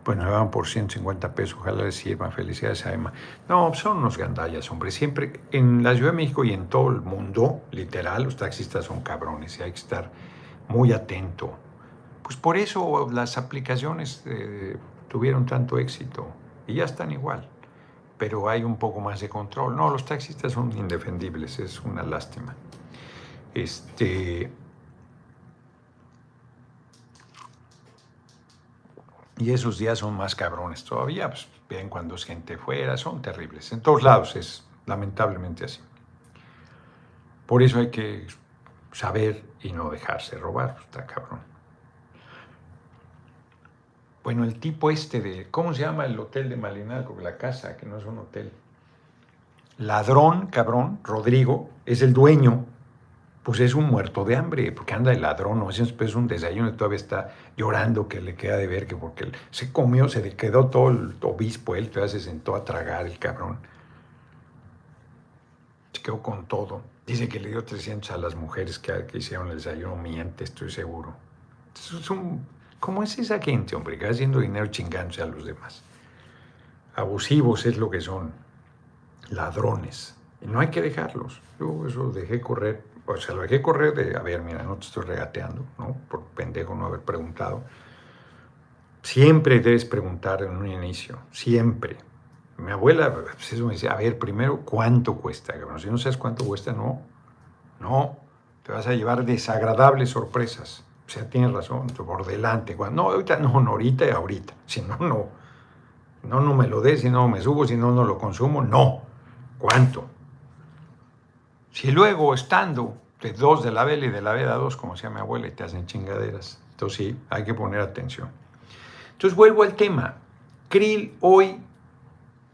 Pues nos van por 150 pesos, ojalá les sirva, felicidades a Emma. No, son unos gandallas, hombre, siempre en la Ciudad de México y en todo el mundo, literal, los taxistas son cabrones y hay que estar muy atento. Pues por eso las aplicaciones eh, tuvieron tanto éxito y ya están igual, pero hay un poco más de control. No, los taxistas son indefendibles, es una lástima. Este, Y esos días son más cabrones todavía, pues ven cuando es gente fuera, son terribles. En todos lados es lamentablemente así. Por eso hay que saber y no dejarse robar, pues, está cabrón. Bueno, el tipo este de, ¿cómo se llama el hotel de Malinalco? La casa, que no es un hotel. Ladrón, cabrón, Rodrigo, es el dueño pues es un muerto de hambre, porque anda el ladrón, o es un desayuno y todavía está llorando que le queda de ver, que porque se comió, se quedó todo el obispo, él todavía se sentó a tragar el cabrón. Se quedó con todo. Dice que le dio 300 a las mujeres que, hicieron el desayuno, miente, estoy seguro. Es ¿Cómo es esa gente, hombre, que va haciendo dinero chingándose a los demás? Abusivos es lo que son, ladrones. Y no hay que dejarlos. Yo eso dejé correr o sea, lo dejé correr de, a ver, mira, no te estoy regateando, ¿no? Por pendejo no haber preguntado. Siempre debes preguntar en un inicio, siempre. Mi abuela pues eso me decía, a ver, primero, ¿cuánto cuesta? Si no sabes cuánto cuesta, no. No, te vas a llevar desagradables sorpresas. O sea, tienes razón, por delante. No, ahorita no, no, ahorita y ahorita. Si no, no. No, no me lo des, si no me subo, si no, no lo consumo. No. ¿Cuánto? Si luego estando de dos de la vela y de la vela dos, como decía mi abuela, y te hacen chingaderas. Entonces sí, hay que poner atención. Entonces vuelvo al tema. Krill hoy,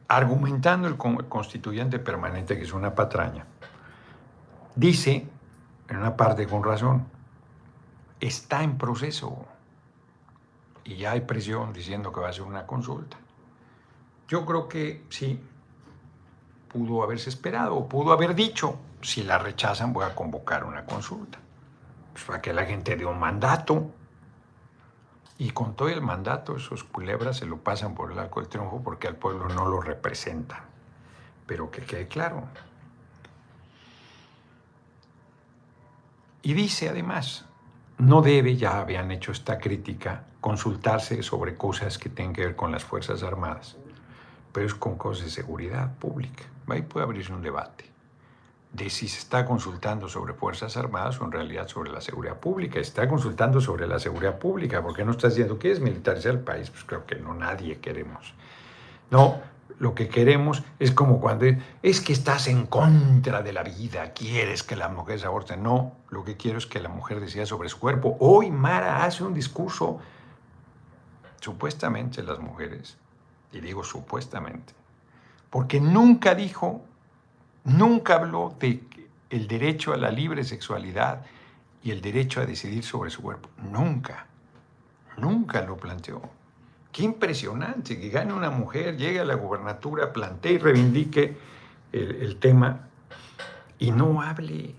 argumentando el constituyente permanente, que es una patraña, dice, en una parte con razón, está en proceso y ya hay presión diciendo que va a ser una consulta. Yo creo que sí, pudo haberse esperado, pudo haber dicho, si la rechazan voy a convocar una consulta, pues para que la gente dé un mandato. Y con todo el mandato, esos culebras se lo pasan por el arco del triunfo porque al pueblo no lo representan. Pero que quede claro. Y dice además, no debe, ya habían hecho esta crítica, consultarse sobre cosas que tienen que ver con las Fuerzas Armadas, pero es con cosas de seguridad pública. Ahí puede abrirse un debate de si se está consultando sobre Fuerzas Armadas o en realidad sobre la seguridad pública. Está consultando sobre la seguridad pública, porque no está diciendo que es militarizar el país. Pues creo que no, nadie queremos. No, lo que queremos es como cuando es que estás en contra de la vida, quieres que la mujer se aborte. No, lo que quiero es que la mujer decida sobre su cuerpo. Hoy Mara hace un discurso, supuestamente las mujeres, y digo supuestamente, porque nunca dijo, nunca habló de el derecho a la libre sexualidad y el derecho a decidir sobre su cuerpo. Nunca, nunca lo planteó. Qué impresionante que gane una mujer, llegue a la gubernatura, plantee y reivindique el, tema y no hable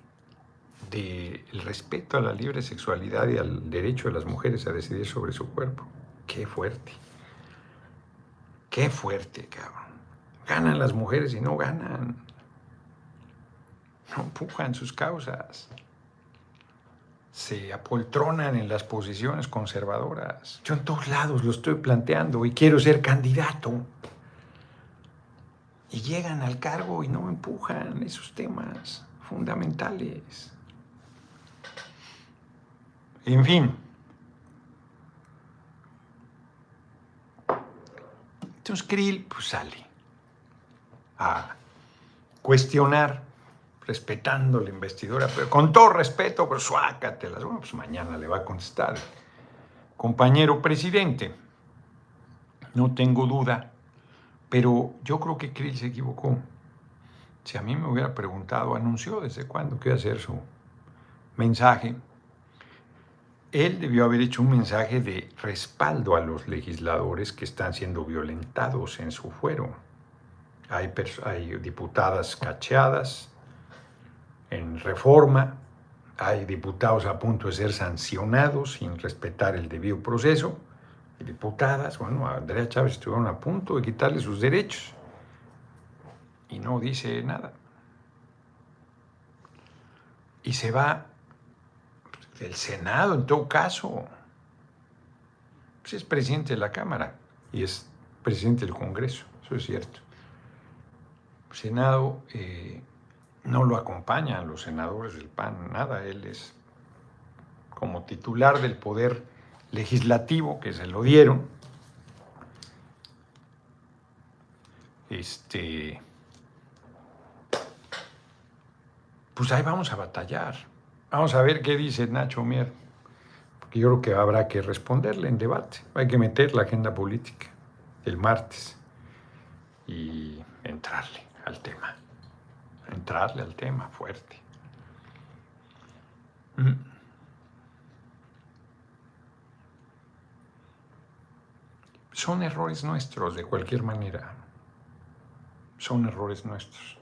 del respeto a la libre sexualidad y al derecho de las mujeres a decidir sobre su cuerpo. Qué fuerte. Qué fuerte, cabrón. Ganan las mujeres y no ganan. No empujan sus causas. Se apoltronan en las posiciones conservadoras. Yo en todos lados lo estoy planteando y quiero ser candidato. Y llegan al cargo y no empujan esos temas fundamentales. En fin. Entonces Krill pues, sale a cuestionar, respetando la investidura, pero con todo respeto, pues suácatelas. Bueno, pues mañana le va a contestar compañero presidente. No tengo duda, pero yo creo que Krill se equivocó. Si a mí me hubiera preguntado, anunció desde cuándo que iba a hacer su mensaje, él debió haber hecho un mensaje de respaldo a los legisladores que están siendo violentados en su fuero. Hay, hay diputadas cacheadas en reforma, hay diputados a punto de ser sancionados sin respetar el debido proceso, diputadas, bueno, Andrea Chávez estuvieron a punto de quitarle sus derechos y no dice nada. Y se va el Senado, en todo caso, pues es presidente de la Cámara y es presidente del Congreso, eso es cierto. Senado eh, no lo acompañan los senadores del PAN, nada, él es como titular del poder legislativo que se lo dieron. Este, pues ahí vamos a batallar. Vamos a ver qué dice Nacho Mier, porque yo creo que habrá que responderle en debate. Hay que meter la agenda política el martes y entrarle al tema. Entrarle al tema fuerte. Mm. Son errores nuestros de cualquier manera. Son errores nuestros.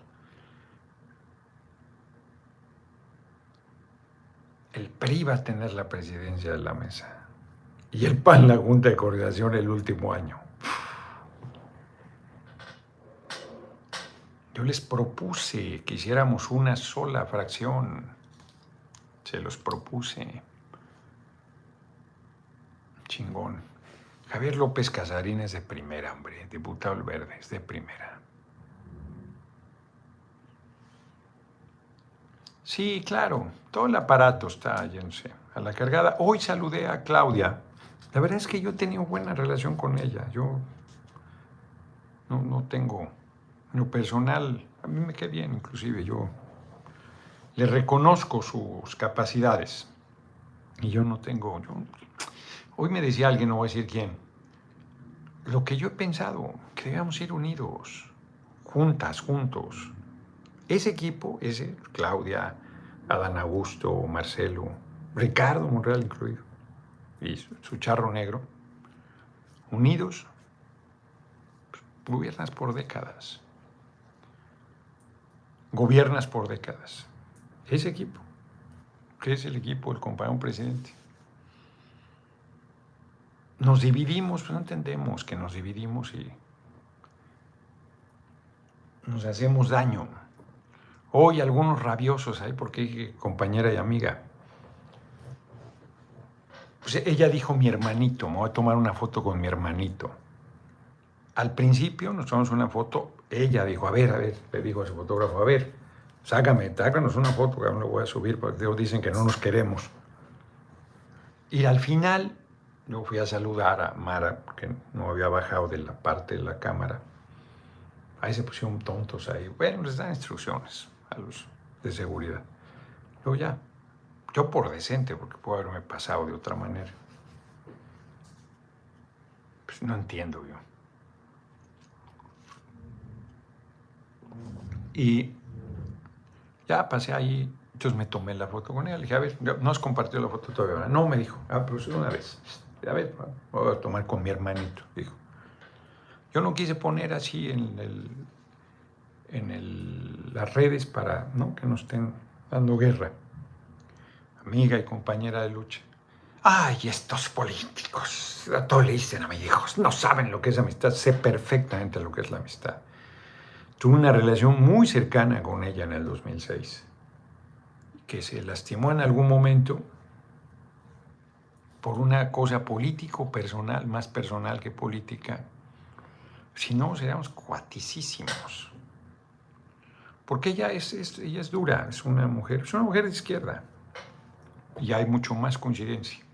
el PRI va a tener la presidencia de la mesa y el PAN la Junta de Coordinación el último año. Yo les propuse que hiciéramos una sola fracción. Se los propuse. Chingón. Javier López Casarín es de primera, hombre. Diputado Verde, es de primera. Sí, claro, todo el aparato está yéndose a la cargada. Hoy saludé a Claudia. La verdad es que yo he tenido buena relación con ella. Yo no, tengo, lo personal, a mí me queda bien, inclusive yo le reconozco sus capacidades. Y yo no tengo, yo, hoy me decía alguien, no voy a decir quién, lo que yo he pensado, que debemos ir unidos, juntas, juntos. Ese equipo, ese, Claudia, Adán Augusto, Marcelo, Ricardo Monreal incluido, y su charro negro, unidos, pues, gobiernas por décadas. Gobiernas por décadas. Ese equipo, que es el equipo del compañero presidente. Nos dividimos, pues no entendemos que nos dividimos y nos hacemos daño. Hoy algunos rabiosos ahí, porque compañera y amiga. Pues ella dijo mi hermanito, me voy a tomar una foto con mi hermanito. Al principio nos tomamos una foto, ella dijo, a ver, a ver, le dijo a su fotógrafo, a ver, sácame, sácanos una foto, que aún lo voy a subir, porque dicen que no nos queremos. Y al final, yo fui a saludar a Mara, porque no había bajado de la parte de la cámara. Ahí se pusieron tontos ahí. Bueno, les dan instrucciones a los de seguridad. Luego ya, yo por decente, porque puedo haberme pasado de otra manera. Pues no entiendo yo. Y ya pasé ahí, entonces me tomé la foto con ella. Le dije, a ver, no has compartido la foto todavía. No, me dijo, ah, pero una vez. A ver, voy a tomar con mi hermanito, dijo. Yo no quise poner así en el, en las redes para ¿no? que nos estén dando guerra. amiga y compañera de lucha. Ay, estos políticos, a todo le dicen a mis hijos, no saben lo que es amistad, sé perfectamente lo que es la amistad. Tuve una relación muy cercana con ella en el 2006, que se lastimó en algún momento por una cosa político, personal, más personal que política. Si no, seríamos cuaticísimos. Porque ella es, ella es dura, es una mujer, es una mujer de izquierda. Y hay mucho más coincidencia.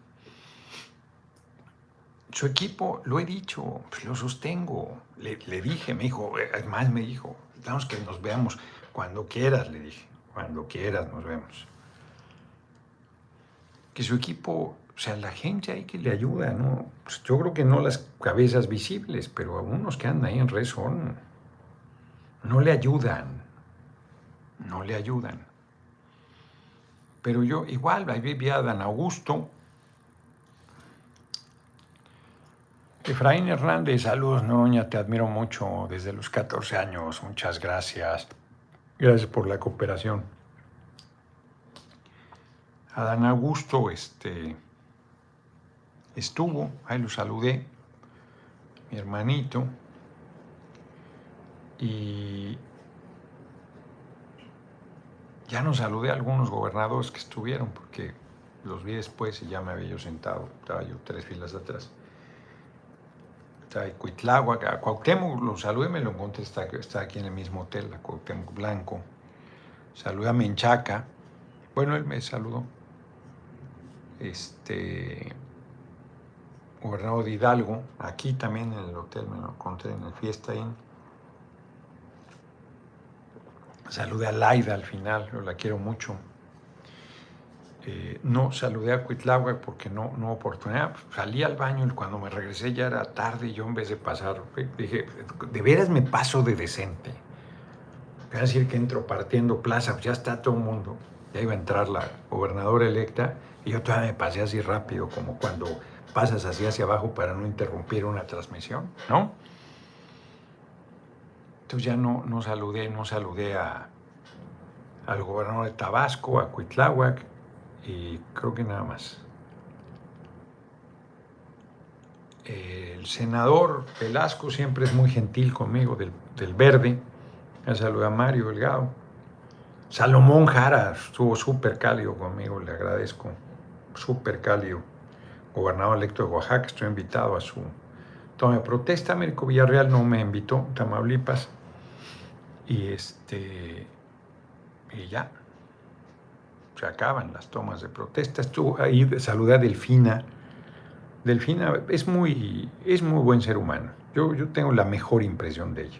Su equipo, lo he dicho, pues lo sostengo. Le, dije, me dijo, además me dijo, estamos que nos veamos cuando quieras, le dije, cuando quieras nos vemos. Que su equipo, o sea, la gente ahí que le ayuda, ¿no? Pues yo creo que no las cabezas visibles, pero algunos que andan ahí en red no le ayudan, no le ayudan. Pero yo igual, ahí vivía a Dan Augusto, Efraín Hernández, saludos Noroña, te admiro mucho desde los 14 años, muchas gracias. Gracias por la cooperación. Adán Augusto este, estuvo, ahí lo saludé, mi hermanito, y ya no saludé a algunos gobernadores que estuvieron, porque los vi después y ya me había yo sentado, estaba yo tres filas atrás está en Cuitláhuac, a Cuauhtémoc lo saludé, me lo encontré, está, aquí en el mismo hotel, a Cuauhtémoc Blanco. Saludé a Menchaca, bueno, él me saludó. Este, gobernador de Hidalgo, aquí también en el hotel, me lo encontré en el Fiesta Inn. Saludé a Laida al final, yo la quiero mucho. Eh, no saludé a Cuitláhuac porque no, no oportunidad. Salí al baño y cuando me regresé ya era tarde y yo en vez de pasar, dije, de veras me paso de decente. Voy decir que entro partiendo plaza, pues ya está todo el mundo. Ya iba a entrar la gobernadora electa y yo todavía me pasé así rápido, como cuando pasas así hacia abajo para no interrumpir una transmisión, ¿no? Entonces ya no, no saludé, no saludé a, al gobernador de Tabasco, a Cuitláhuac, y creo que nada más. El senador Velasco siempre es muy gentil conmigo, del, Verde. Me saluda a Mario Delgado. Salomón Jara estuvo súper cálido conmigo, le agradezco. Súper cálido. Gobernador electo de Oaxaca, estoy invitado a su toma de protesta. Américo Villarreal no me invitó, Tamaulipas. Y este. Y ya se acaban las tomas de protesta. Estuvo ahí, saludé a Delfina. Delfina es muy, es muy buen ser humano. Yo, yo tengo la mejor impresión de ella.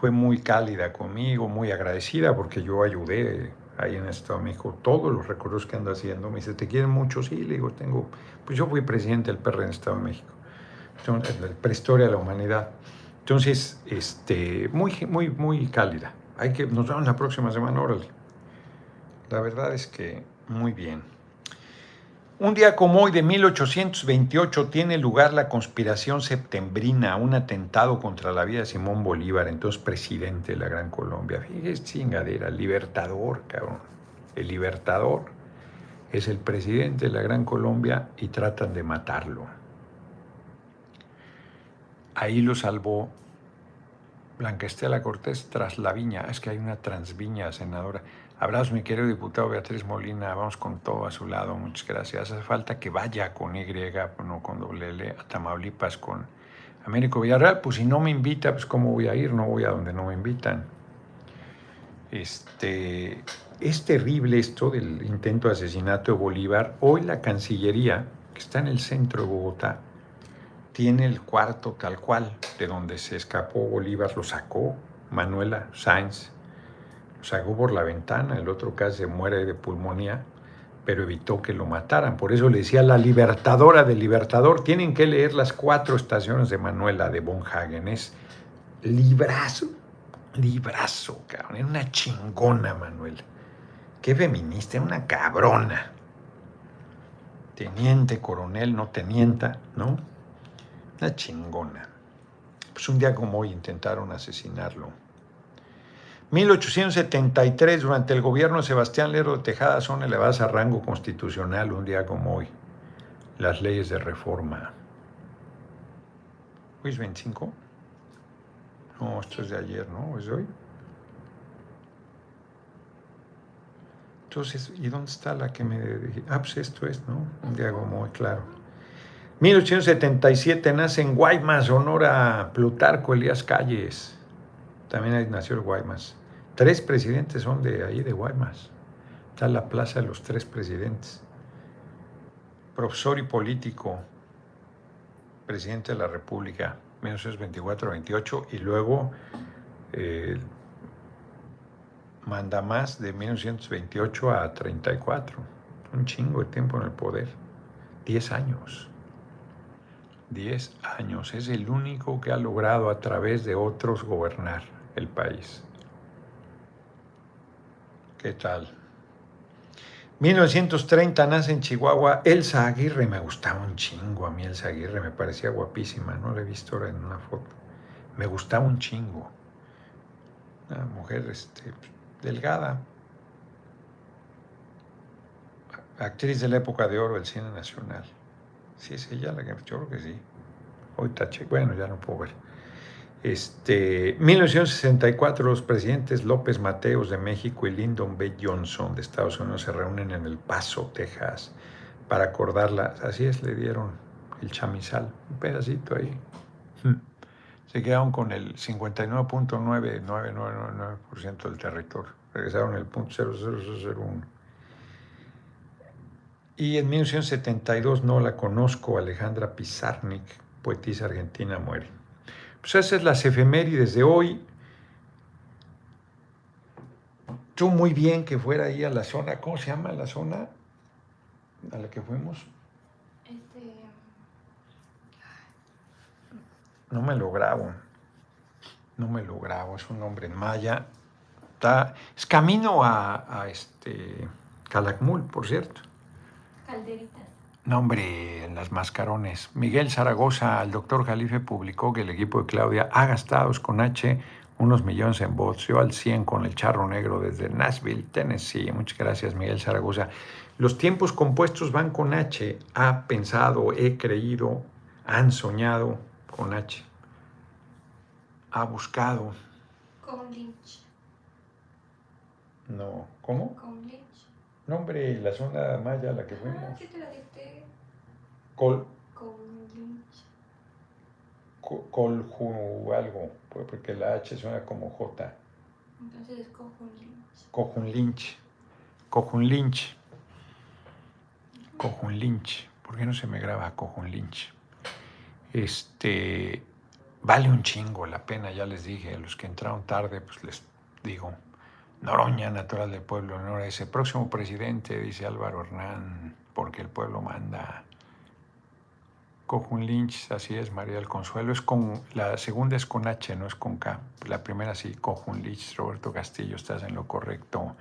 Fue muy cálida conmigo, muy agradecida porque yo ayudé ahí en Estado de México todos los recorridos que ando haciendo. Me dice, ¿te quieren mucho? Sí, le digo, tengo. Pues yo fui presidente del PR en Estado de México, el Prehistoria de la Humanidad. Entonces, este, muy, muy, muy cálida. Hay que, nos vemos la próxima semana, órale. La verdad es que muy bien. Un día como hoy de 1828 tiene lugar la conspiración septembrina, un atentado contra la vida de Simón Bolívar, entonces presidente de la Gran Colombia. Fíjese, chingadera, libertador, cabrón. El libertador es el presidente de la Gran Colombia y tratan de matarlo. Ahí lo salvó Blanca Estela Cortés tras la viña. Es que hay una transviña senadora. Abrazo, mi querido diputado Beatriz Molina. Vamos con todo a su lado. Muchas gracias. Hace falta que vaya con Y, no con doble L, a Tamaulipas con Américo Villarreal. Pues si no me invita, pues ¿cómo voy a ir? No voy a donde no me invitan. Este, es terrible esto del intento de asesinato de Bolívar. Hoy la Cancillería, que está en el centro de Bogotá, tiene el cuarto tal cual de donde se escapó Bolívar, lo sacó Manuela Sáenz sacó por la ventana, el otro casi se muere de pulmonía, pero evitó que lo mataran. Por eso le decía la libertadora del libertador. Tienen que leer las cuatro estaciones de Manuela de Von Hagen. Es librazo, librazo, cabrón. Era una chingona, Manuela. Qué feminista, una cabrona. Teniente, coronel, no tenienta, ¿no? Una chingona. Pues un día como hoy intentaron asesinarlo 1873, durante el gobierno de Sebastián Lerdo de Tejada, son elevadas a rango constitucional un día como hoy. Las leyes de reforma. ¿Hoy es 25? No, esto es de ayer, ¿no? ¿Es de hoy? Entonces, ¿y dónde está la que me dije? Ah, pues esto es, ¿no? Un día como hoy, claro. 1877 nace en Guaymas, Sonora, Plutarco Elías Calles. También ahí nació el Guaymas. Tres presidentes son de ahí, de Guaymas. Está la plaza de los tres presidentes. Profesor y político, presidente de la República, 1924-28, y luego eh, manda más de 1928 a 34. Un chingo de tiempo en el poder. Diez años. Diez años. Es el único que ha logrado a través de otros gobernar el país. ¿Qué tal? 1930 nace en Chihuahua Elsa Aguirre. Me gustaba un chingo a mí Elsa Aguirre, me parecía guapísima. No la he visto ahora en una foto. Me gustaba un chingo. Una mujer este, delgada. Actriz de la época de oro del cine nacional. Sí, es ella la que yo creo que sí. Bueno, ya no puedo ver. Este, 1964, los presidentes López Mateos de México y Lyndon B. Johnson de Estados Unidos se reúnen en El Paso, Texas, para acordarla. Así es, le dieron el chamizal, un pedacito ahí. Hmm. Se quedaron con el 59.9999% del territorio. Regresaron el punto 00001. Y en 1972, no la conozco, Alejandra Pizarnik, poetisa argentina, muere. Pues esa es las efemérides de hoy. Tú muy bien que fuera ahí a la zona, ¿cómo se llama la zona a la que fuimos? Este... No me lo grabo. No me lo grabo, es un nombre en maya. Está, es camino a, a este Calakmul, por cierto. Calderitas. Nombre en las mascarones. Miguel Zaragoza, el doctor Jalife publicó que el equipo de Claudia ha gastado con H unos millones en bots. Yo al 100 con el charro negro desde Nashville, Tennessee. Muchas gracias, Miguel Zaragoza. Los tiempos compuestos van con H. Ha pensado, he creído, han soñado con H. Ha buscado. Con Lynch. No, ¿cómo? Con Lynch. Nombre, la zona maya a la que fuimos. Ah, te la Col. Colju algo, pues, porque la H suena como J. Entonces es Cojun Lynch. Cojun Lynch. Cojun Lynch. Cojun Lynch. ¿Por qué no se me graba Cojun Lynch? Este. Vale un chingo la pena, ya les dije. A los que entraron tarde, pues les digo. Noroña, natural del pueblo, Nora, ese próximo presidente, dice Álvaro Hernán, porque el pueblo manda. Cojun Lynch, así es, María del Consuelo. Es con, la segunda es con H, no es con K. La primera sí, Cojun Lynch, Roberto Castillo, estás en lo correcto.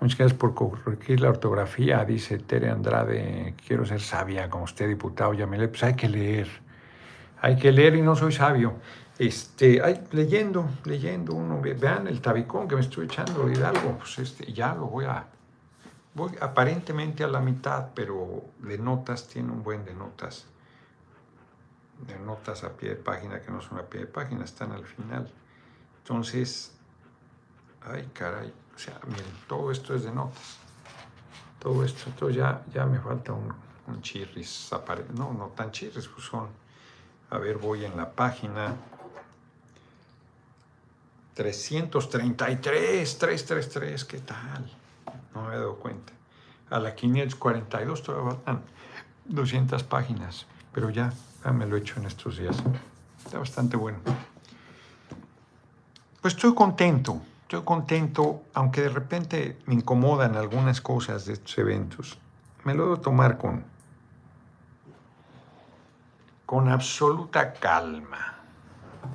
Muchas gracias por corregir la ortografía, dice Tere Andrade. Quiero ser sabia, como usted, diputado Yamile. Pues hay que leer, hay que leer y no soy sabio. Este, ay, leyendo, leyendo uno, vean el tabicón que me estoy echando de algo, pues este, ya lo voy a, voy aparentemente a la mitad, pero de notas, tiene un buen de notas de notas a pie de página que no son a pie de página, están al final. Entonces, ay caray, o sea, miren, todo esto es de notas. Todo esto, entonces ya, ya me falta un, un chirris, no, no tan chirris, pues son, a ver, voy en la página 333, 333, ¿qué tal? No me he dado cuenta. A la 542 todavía faltan 200 páginas, pero ya Ah, me lo he hecho en estos días. Está bastante bueno. Pues estoy contento, estoy contento, aunque de repente me incomodan algunas cosas de estos eventos. Me lo debo tomar con, con absoluta calma.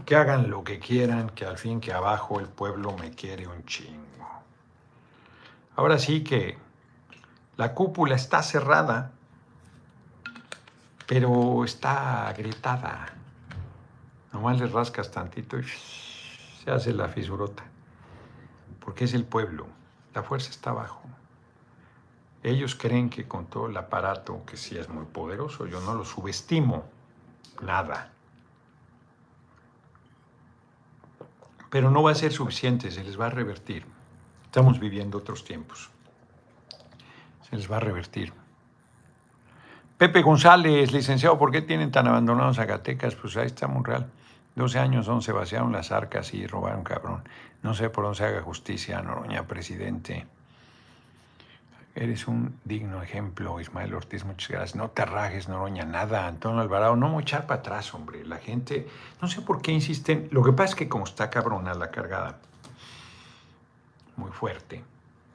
Que hagan lo que quieran, que al fin que abajo el pueblo me quiere un chingo. Ahora sí que la cúpula está cerrada pero está agrietada. Nomás le rascas tantito y se hace la fisurota. porque es el pueblo. La fuerza está abajo. Ellos creen que con todo el aparato, que sí es muy poderoso, yo no lo subestimo, nada. Pero no va a ser suficiente, se les va a revertir. Estamos viviendo otros tiempos. Se les va a revertir. Pepe González, licenciado, ¿por qué tienen tan abandonados Zacatecas? Pues ahí está real. 12 años donde se vaciaron las arcas y robaron cabrón. No sé por dónde se haga justicia, Noroña, presidente. Eres un digno ejemplo, Ismael Ortiz, muchas gracias. No te rajes, Noroña, nada. Antonio Alvarado, no me echar para atrás, hombre. La gente, no sé por qué insisten. Lo que pasa es que como está cabrona la cargada, muy fuerte,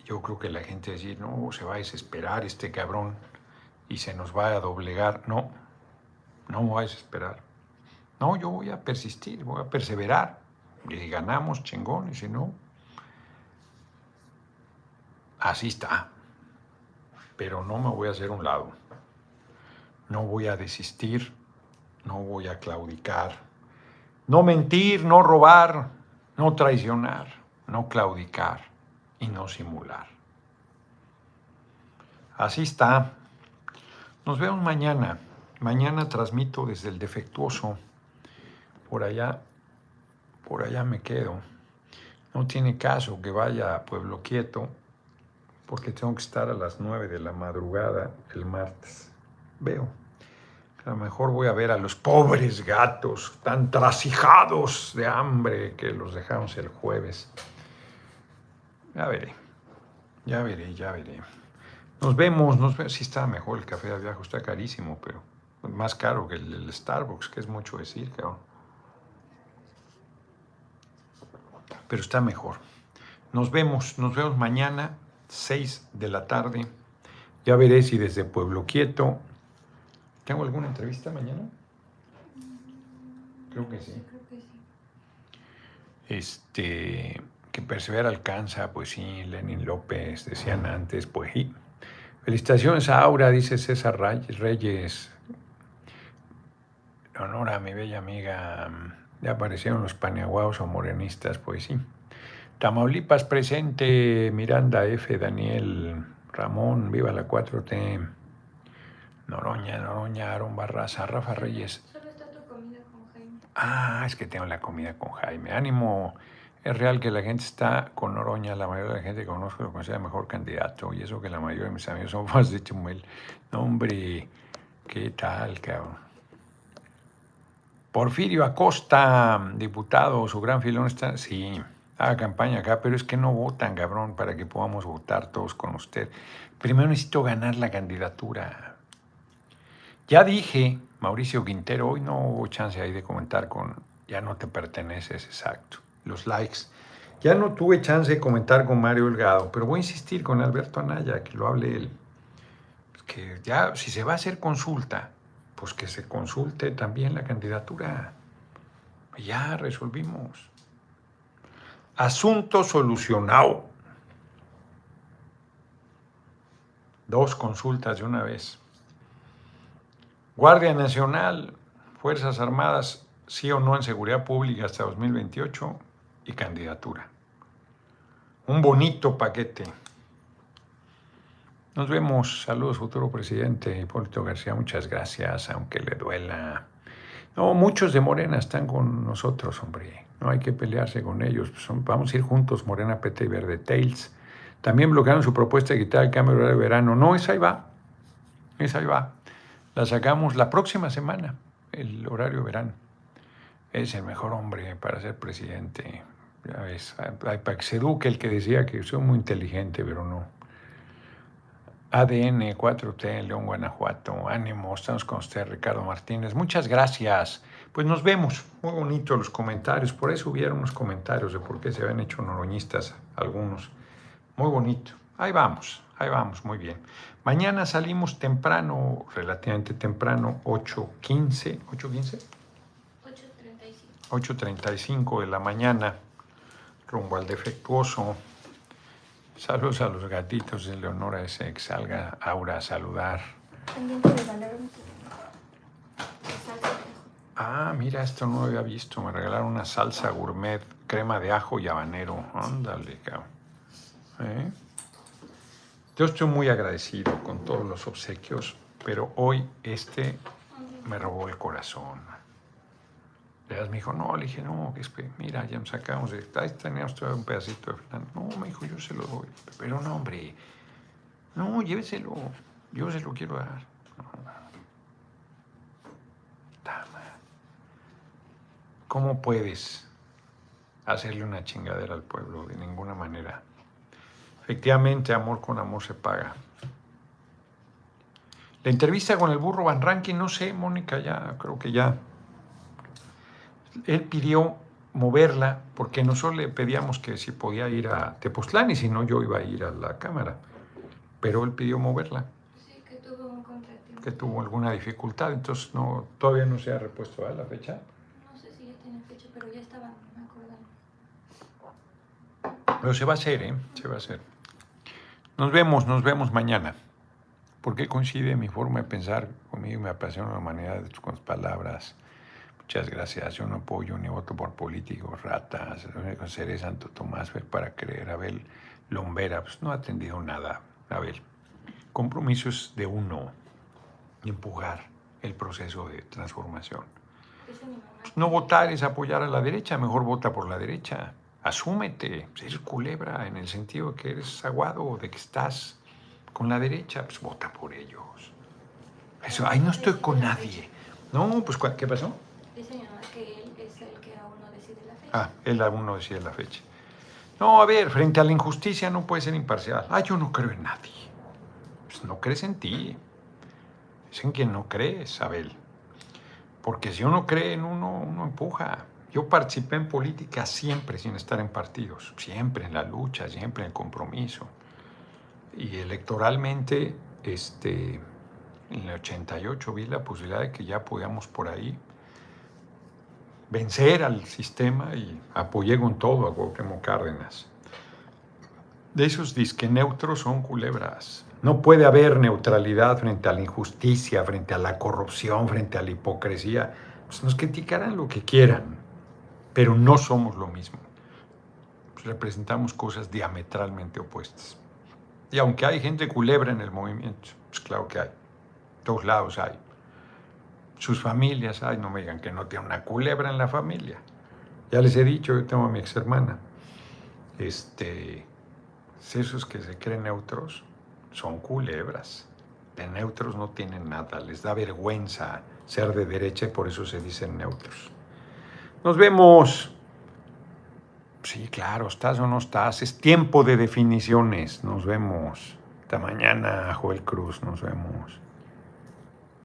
yo creo que la gente va a decir, no, se va a desesperar este cabrón y se nos va a doblegar. No, no me va a desesperar. No, yo voy a persistir, voy a perseverar. Y ganamos, chingón, y si no, así está. Pero no me voy a hacer un lado. No voy a desistir, no voy a claudicar. No mentir, no robar, no traicionar, no claudicar y no simular. Así está. Nos vemos mañana. Mañana transmito desde el defectuoso. Por allá, por allá me quedo. No tiene caso que vaya a Pueblo Quieto porque tengo que estar a las 9 de la madrugada el martes. Veo. A lo mejor voy a ver a los pobres gatos tan trasijados de hambre que los dejamos el jueves. Ya veré, ya veré, ya veré. Nos vemos, nos vemos. Sí está mejor el café de viaje, está carísimo, pero más caro que el, Starbucks, que es mucho decir, cabrón. Pero está mejor. Nos vemos, nos vemos mañana, 6 de la tarde. Ya veré si desde Pueblo Quieto. ¿Tengo alguna entrevista mañana? Creo que sí. Creo que sí. Este, que persevera alcanza, pues sí, Lenin López, decían antes, pues sí. Felicitaciones a Aura, dice César Reyes. Honor a mi bella amiga. Ya aparecieron los paneaguaos o morenistas, pues sí. Tamaulipas presente, Miranda F, Daniel, Ramón, viva la 4T. Noroña, Noroña, Aaron Barraza, Rafa Reyes. Solo está tu comida con Jaime. Ah, es que tengo la comida con Jaime. Ánimo. Es real que la gente está con Noroña, la mayoría de la gente que conozco lo considera mejor candidato, y eso que la mayoría de mis amigos son más de Chumel. No, hombre, ¿qué tal, cabrón? Porfirio Acosta, diputado, su gran filón está. Sí, haga campaña acá, pero es que no votan, cabrón, para que podamos votar todos con usted. Primero necesito ganar la candidatura. Ya dije, Mauricio Quintero, hoy no hubo chance ahí de comentar con. Ya no te perteneces, exacto los likes. Ya no tuve chance de comentar con Mario Delgado, pero voy a insistir con Alberto Anaya, que lo hable él. Que ya, si se va a hacer consulta, pues que se consulte también la candidatura. Ya resolvimos. Asunto solucionado. Dos consultas de una vez. Guardia Nacional, Fuerzas Armadas, sí o no en seguridad pública hasta 2028 y candidatura. Un bonito paquete. Nos vemos. Saludos, futuro presidente Hipólito García. Muchas gracias, aunque le duela. No, muchos de Morena están con nosotros, hombre. No hay que pelearse con ellos. vamos a ir juntos, Morena, PT y Verde Tails. También bloquearon su propuesta de quitar el cambio de verano. No, esa ahí va. Esa ahí va. La sacamos la próxima semana, el horario verano. Es el mejor hombre para ser presidente. Ya ves, para que se eduque el que decía que soy muy inteligente, pero no. ADN 4T, León, Guanajuato. Ánimo, estamos con usted, Ricardo Martínez. Muchas gracias. Pues nos vemos. Muy bonito los comentarios. Por eso hubieron unos comentarios de por qué se habían hecho noroñistas algunos. Muy bonito. Ahí vamos, ahí vamos, muy bien. Mañana salimos temprano, relativamente temprano, 8.15. ¿8.15? 8.35. 8.35 de la mañana rumbo al defectuoso. Saludos a los gatitos de Leonora ese que salga Aura a saludar. Ah, mira, esto no lo había visto. Me regalaron una salsa gourmet, crema de ajo y habanero. Ándale, cabrón. ¿eh? Yo estoy muy agradecido con todos los obsequios, pero hoy este me robó el corazón. Leas me dijo, no, le dije, no, es que mira, ya nos sacamos de. Ahí teníamos todavía un pedacito de Fernando. No, me dijo, yo se lo doy. Pero no, hombre. No, lléveselo. Yo se lo quiero dar. Dama. ¿Cómo puedes hacerle una chingadera al pueblo? De ninguna manera. Efectivamente, amor con amor se paga. La entrevista con el burro Van Ranking, no sé, Mónica, ya creo que ya él pidió moverla porque nosotros le pedíamos que si podía ir a Tepoztlán y si no yo iba a ir a la cámara. Pero él pidió moverla. Sí, que tuvo un contratiempo. Que tuvo alguna dificultad, entonces no, todavía no se ha repuesto a la fecha. No sé si ya tiene fecha, pero ya estaba, me acuerdo. Pero se va a hacer, ¿eh? Se va a hacer. Nos vemos, nos vemos mañana. Porque coincide mi forma de pensar conmigo, me apasiona la humanidad de tus palabras Muchas gracias. Yo no apoyo ni voto por políticos, ratas. Seré Santo Tomás para creer. Abel Lombera, pues no ha atendido nada. Abel, compromisos de uno, empujar el proceso de transformación. No votar es apoyar a la derecha, mejor vota por la derecha. Asúmete, eres culebra en el sentido de que eres aguado, de que estás con la derecha, pues vota por ellos. Eso, ahí no estoy con nadie. No, pues ¿qué pasó? Ah, él aún no decide la fecha. No, a ver, frente a la injusticia no puede ser imparcial. Ah, yo no creo en nadie. Pues no crees en ti. Es en quien no crees, Abel. Porque si uno cree en uno, uno empuja. Yo participé en política siempre sin estar en partidos, siempre en la lucha, siempre en el compromiso. Y electoralmente, este, en el 88 vi la posibilidad de que ya podíamos por ahí vencer al sistema y apoyé con todo a Cuauhtémoc Cárdenas. De esos disque neutros son culebras. No puede haber neutralidad frente a la injusticia, frente a la corrupción, frente a la hipocresía. Pues nos criticarán lo que quieran, pero no somos lo mismo. Pues representamos cosas diametralmente opuestas. Y aunque hay gente culebra en el movimiento, pues claro que hay. todos lados hay sus familias, ay, no me digan que no tiene una culebra en la familia. Ya les he dicho, yo tengo a mi ex hermana. Este, esos que se creen neutros son culebras. De neutros no tienen nada, les da vergüenza ser de derecha y por eso se dicen neutros. Nos vemos. Sí, claro, estás o no estás. Es tiempo de definiciones. Nos vemos. Hasta mañana, Joel Cruz. Nos vemos.